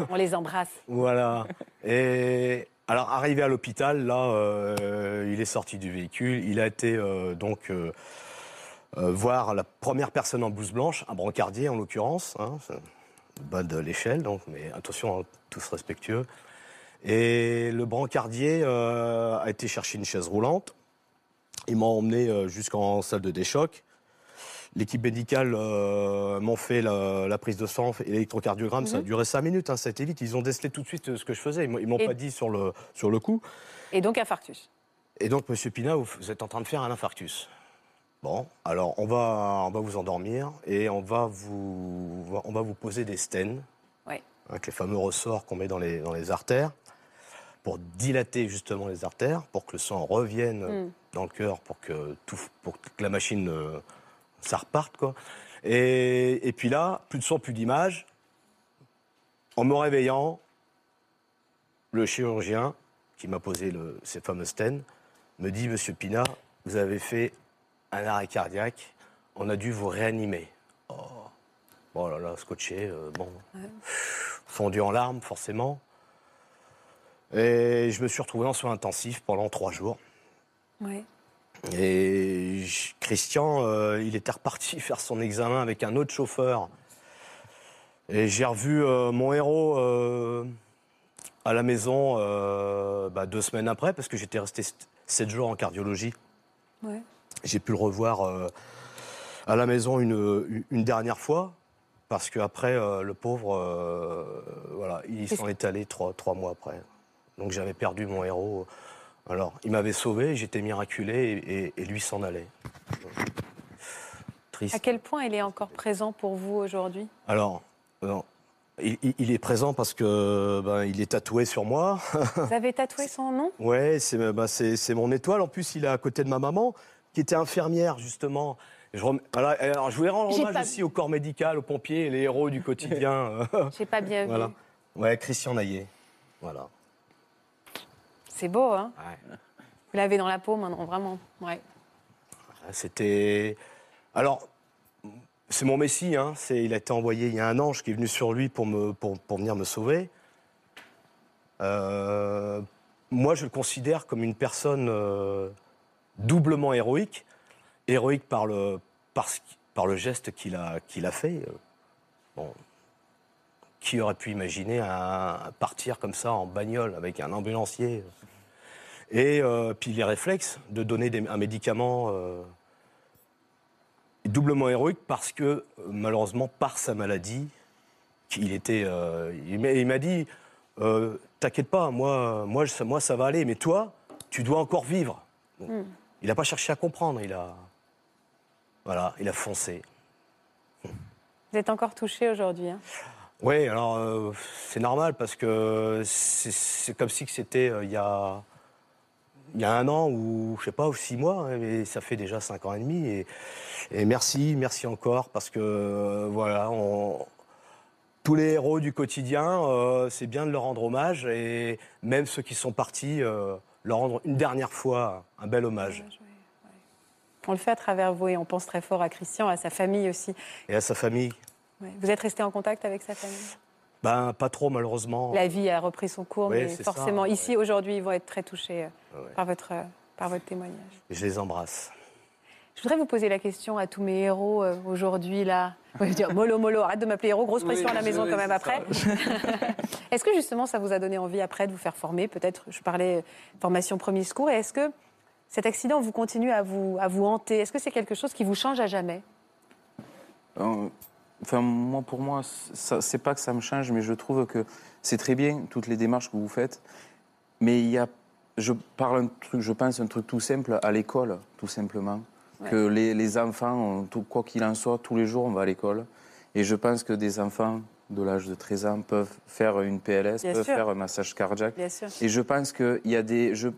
On les embrasse. voilà. Et alors, arrivé à l'hôpital, là, euh, il est sorti du véhicule. Il a été euh, donc euh, voir la première personne en blouse blanche, un brancardier en l'occurrence, hein, le bas de l'échelle, donc, mais attention, hein, tous respectueux. Et le brancardier a été chercher une chaise roulante. Il m'a emmené jusqu'en salle de déchoc. L'équipe médicale euh, m'ont fait la, la prise de sang et l'électrocardiogramme. Ça a Mhm. duré cinq minutes, hein, ça a été vite. Ils ont décelé tout de suite euh, ce que je faisais. Ils m'ont- Et- pas dit sur le, sur le coup. Et donc infarctus. Et donc, Monsieur Pina, vous, êtes en train de faire un infarctus. Bon, alors on va, on va vous endormir et on va vous, on va vous poser des stents Ouais. avec les fameux ressorts qu'on met dans les, dans les artères pour dilater justement les artères, pour que le sang revienne Mm. dans le cœur, pour que, tout, pour que la machine, euh, ça reparte. Quoi. Et, et puis là, plus de son, plus d'image. En me réveillant, le chirurgien qui m'a posé le, ces fameux stents me dit, Monsieur Pina, vous avez fait un arrêt cardiaque, on a dû vous réanimer. Oh, oh là là, scotché, euh, bon, fondu en larmes forcément. Et je me suis retrouvé en soins intensifs pendant trois jours. Ouais. Et Christian, euh, il était reparti faire son examen avec un autre chauffeur. Et j'ai revu euh, mon héros euh, à la maison bah, deux semaines après, parce que j'étais resté st- sept jours en cardiologie. Ouais. J'ai pu le revoir à la maison une, une dernière fois, parce qu'après, le pauvre, voilà, il s'en est allé trois, trois mois après. Donc j'avais perdu mon héros. Alors, il m'avait sauvé, j'étais miraculé, et, et- et lui s'en allait. Triste. À quel point il est encore présent pour vous aujourd'hui? Alors, non, il, il- est présent parce que ben, il est tatoué sur moi. Vous avez tatoué son nom? Ouais, c'est c'est mon étoile. En plus, il est à côté de ma maman, qui était infirmière, justement. Je, rem- voilà, et alors, je voulais rendre hommage pas- aussi au corps médical, aux pompiers, les héros du quotidien. J'ai pas bien voilà. vu. Ouais, Christian Naillet. Voilà. C'est beau, hein Ouais. Vous l'avez dans la peau maintenant, vraiment. Ouais. C'était. Alors, c'est mon Messie. Hein. C'est- Il a été envoyé. Il y a un ange qui est venu sur lui pour, me, pour, pour venir me sauver. Euh, moi, je le considère comme une personne euh, doublement héroïque. Héroïque par le, par, par le geste qu'il a, qu'il a fait. Euh, Bon. Qui aurait pu imaginer un, partir comme ça en bagnole avec un ambulancier Et euh, puis les réflexes de donner des- un médicament euh, doublement héroïque parce que malheureusement par sa maladie, il était, euh, il m'a- il m'a dit, t'inquiète pas, moi, moi, ça, moi ça va aller, mais toi, tu dois encore vivre. Hmm. Il n'a pas cherché à comprendre, il a, voilà, il a foncé. Vous êtes encore touché aujourd'hui. hein? Oui, alors euh, c'est normal parce que c'est- comme si c'était euh, il y a il y a un an ou je sais pas ou six mois, hein, mais ça fait déjà cinq ans et demi et, et merci, merci encore parce que euh, voilà, on- tous les héros du quotidien, c'est bien de leur rendre hommage et même ceux qui sont partis, leur rendre une dernière fois un bel hommage On le fait à travers vous et on pense très fort à Christian, à sa famille aussi. et à sa famille. Ouais. Vous êtes resté en contact avec sa famille? Ben pas trop malheureusement. La vie a repris son cours, Oui, mais ça, forcément, ouais. ici, aujourd'hui, ils vont être très touchés euh, Ouais. par, votre, euh, par votre témoignage. Je les embrasse. Je voudrais vous poser la question à tous mes héros euh, aujourd'hui, là. Vous allez dire, mollo, mollo, arrête de m'appeler héros, grosse Oui, pression à la maison quand même après. est-ce que justement ça vous a donné envie après de vous faire former? Peut-être, je parlais formation premier secours, et est-ce que cet accident vous continue à vous, à vous hanter? Est-ce que c'est quelque chose qui vous change à jamais? Euh, Enfin, moi, pour moi, c'est pas que ça me change, mais je trouve que c'est très bien toutes les démarches que vous faites. Mais il y a, je parle un truc, je pense un truc tout simple à l'école, tout simplement. Que les, les enfants, on- tout- quoi qu'il en soit, tous les jours, on va à l'école. Et je pense que des enfants de l'âge de 13 ans peuvent faire une PLS, Bien peuvent sûr. faire un massage cardiaque. Bien sûr. Et je pense qu'il y a des. Je,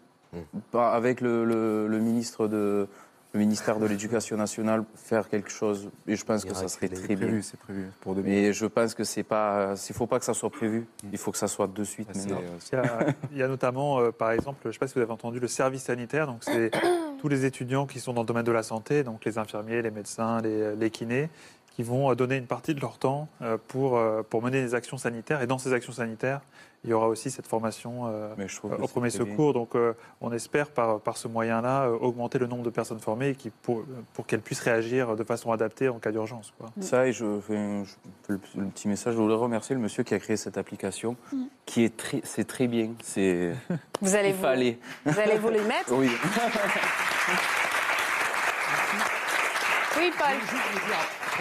pas- avec le, le- le ministre de. Le ministère de l'Éducation nationale faire quelque chose, et je pense que ça serait très prévu, bien. c'est prévu pour 2000. Mais je pense que c'est pas, il faut pas que ça soit prévu. Il faut que ça soit de suite. c'est- maintenant. Il y a, il y a notamment, euh, par exemple, je ne sais pas si vous avez entendu, le service sanitaire. Donc, c'est tous les étudiants qui sont dans le domaine de la santé, donc les infirmiers, les médecins, les, les kinés, qui vont euh, donner une partie de leur temps euh, pour, euh, pour mener des actions sanitaires. Et dans ces actions sanitaires, il y aura aussi cette formation euh, au premier bien. secours. Donc, euh, on espère par, par ce moyen-là euh, augmenter le nombre de personnes formées et qui, pour, pour qu'elles puissent réagir de façon adaptée en cas d'urgence. quoi. Ça, et je fais, le, le petit message. Je voudrais remercier le monsieur qui a créé cette application, Mm. qui est très, c'est très bien. C'est. Vous allez vous- fallait. vous allez vous les mettre Oui. Oui, Paul.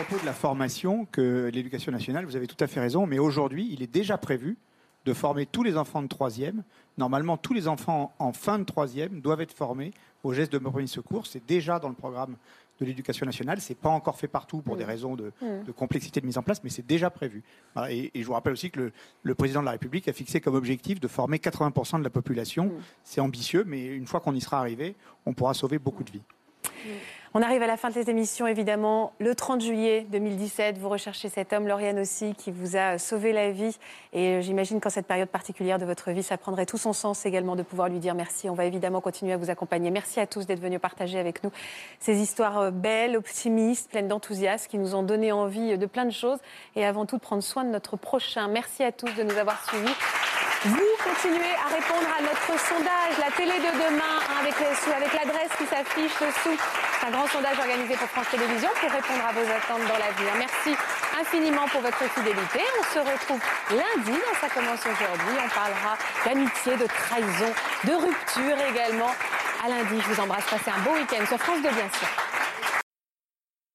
Propos de la formation, que l'éducation nationale, vous avez tout à fait raison, mais aujourd'hui, il est déjà prévu de former tous les enfants de troisième. Normalement, tous les enfants en fin de troisième doivent être formés aux gestes de premier secours. C'est déjà dans le programme de l'éducation nationale. C'est pas encore fait partout pour des raisons de, de complexité de mise en place, mais c'est déjà prévu. Et, et je vous rappelle aussi que le, le président de la République a fixé comme objectif de former 80% de la population. C'est ambitieux, mais une fois qu'on y sera arrivé, on pourra sauver beaucoup de vies. On arrive à la fin de cette émission, évidemment. Le 30 juillet 2017, vous recherchez cet homme, Lauriane aussi, qui vous a sauvé la vie. Et euh, j'imagine qu'en cette période particulière de votre vie, ça prendrait tout son sens également de pouvoir lui dire merci. On va évidemment continuer à vous accompagner. Merci à tous d'être venus partager avec nous ces histoires euh, belles, optimistes, pleines d'enthousiasme, qui nous ont donné envie de plein de choses. Et avant tout, de prendre soin de notre prochain. Merci à tous de nous avoir suivis. Vous continuez à répondre à notre sondage, la télé de demain, avec l'adresse qui s'affiche dessous. C'est un grand sondage organisé pour France Télévisions pour répondre à vos attentes dans l'avenir. Merci infiniment pour votre fidélité. On se retrouve lundi dans Ça commence aujourd'hui. On parlera d'amitié, de trahison, de rupture également. À lundi, je vous embrasse. Passez un beau week-end sur France 2, bien sûr.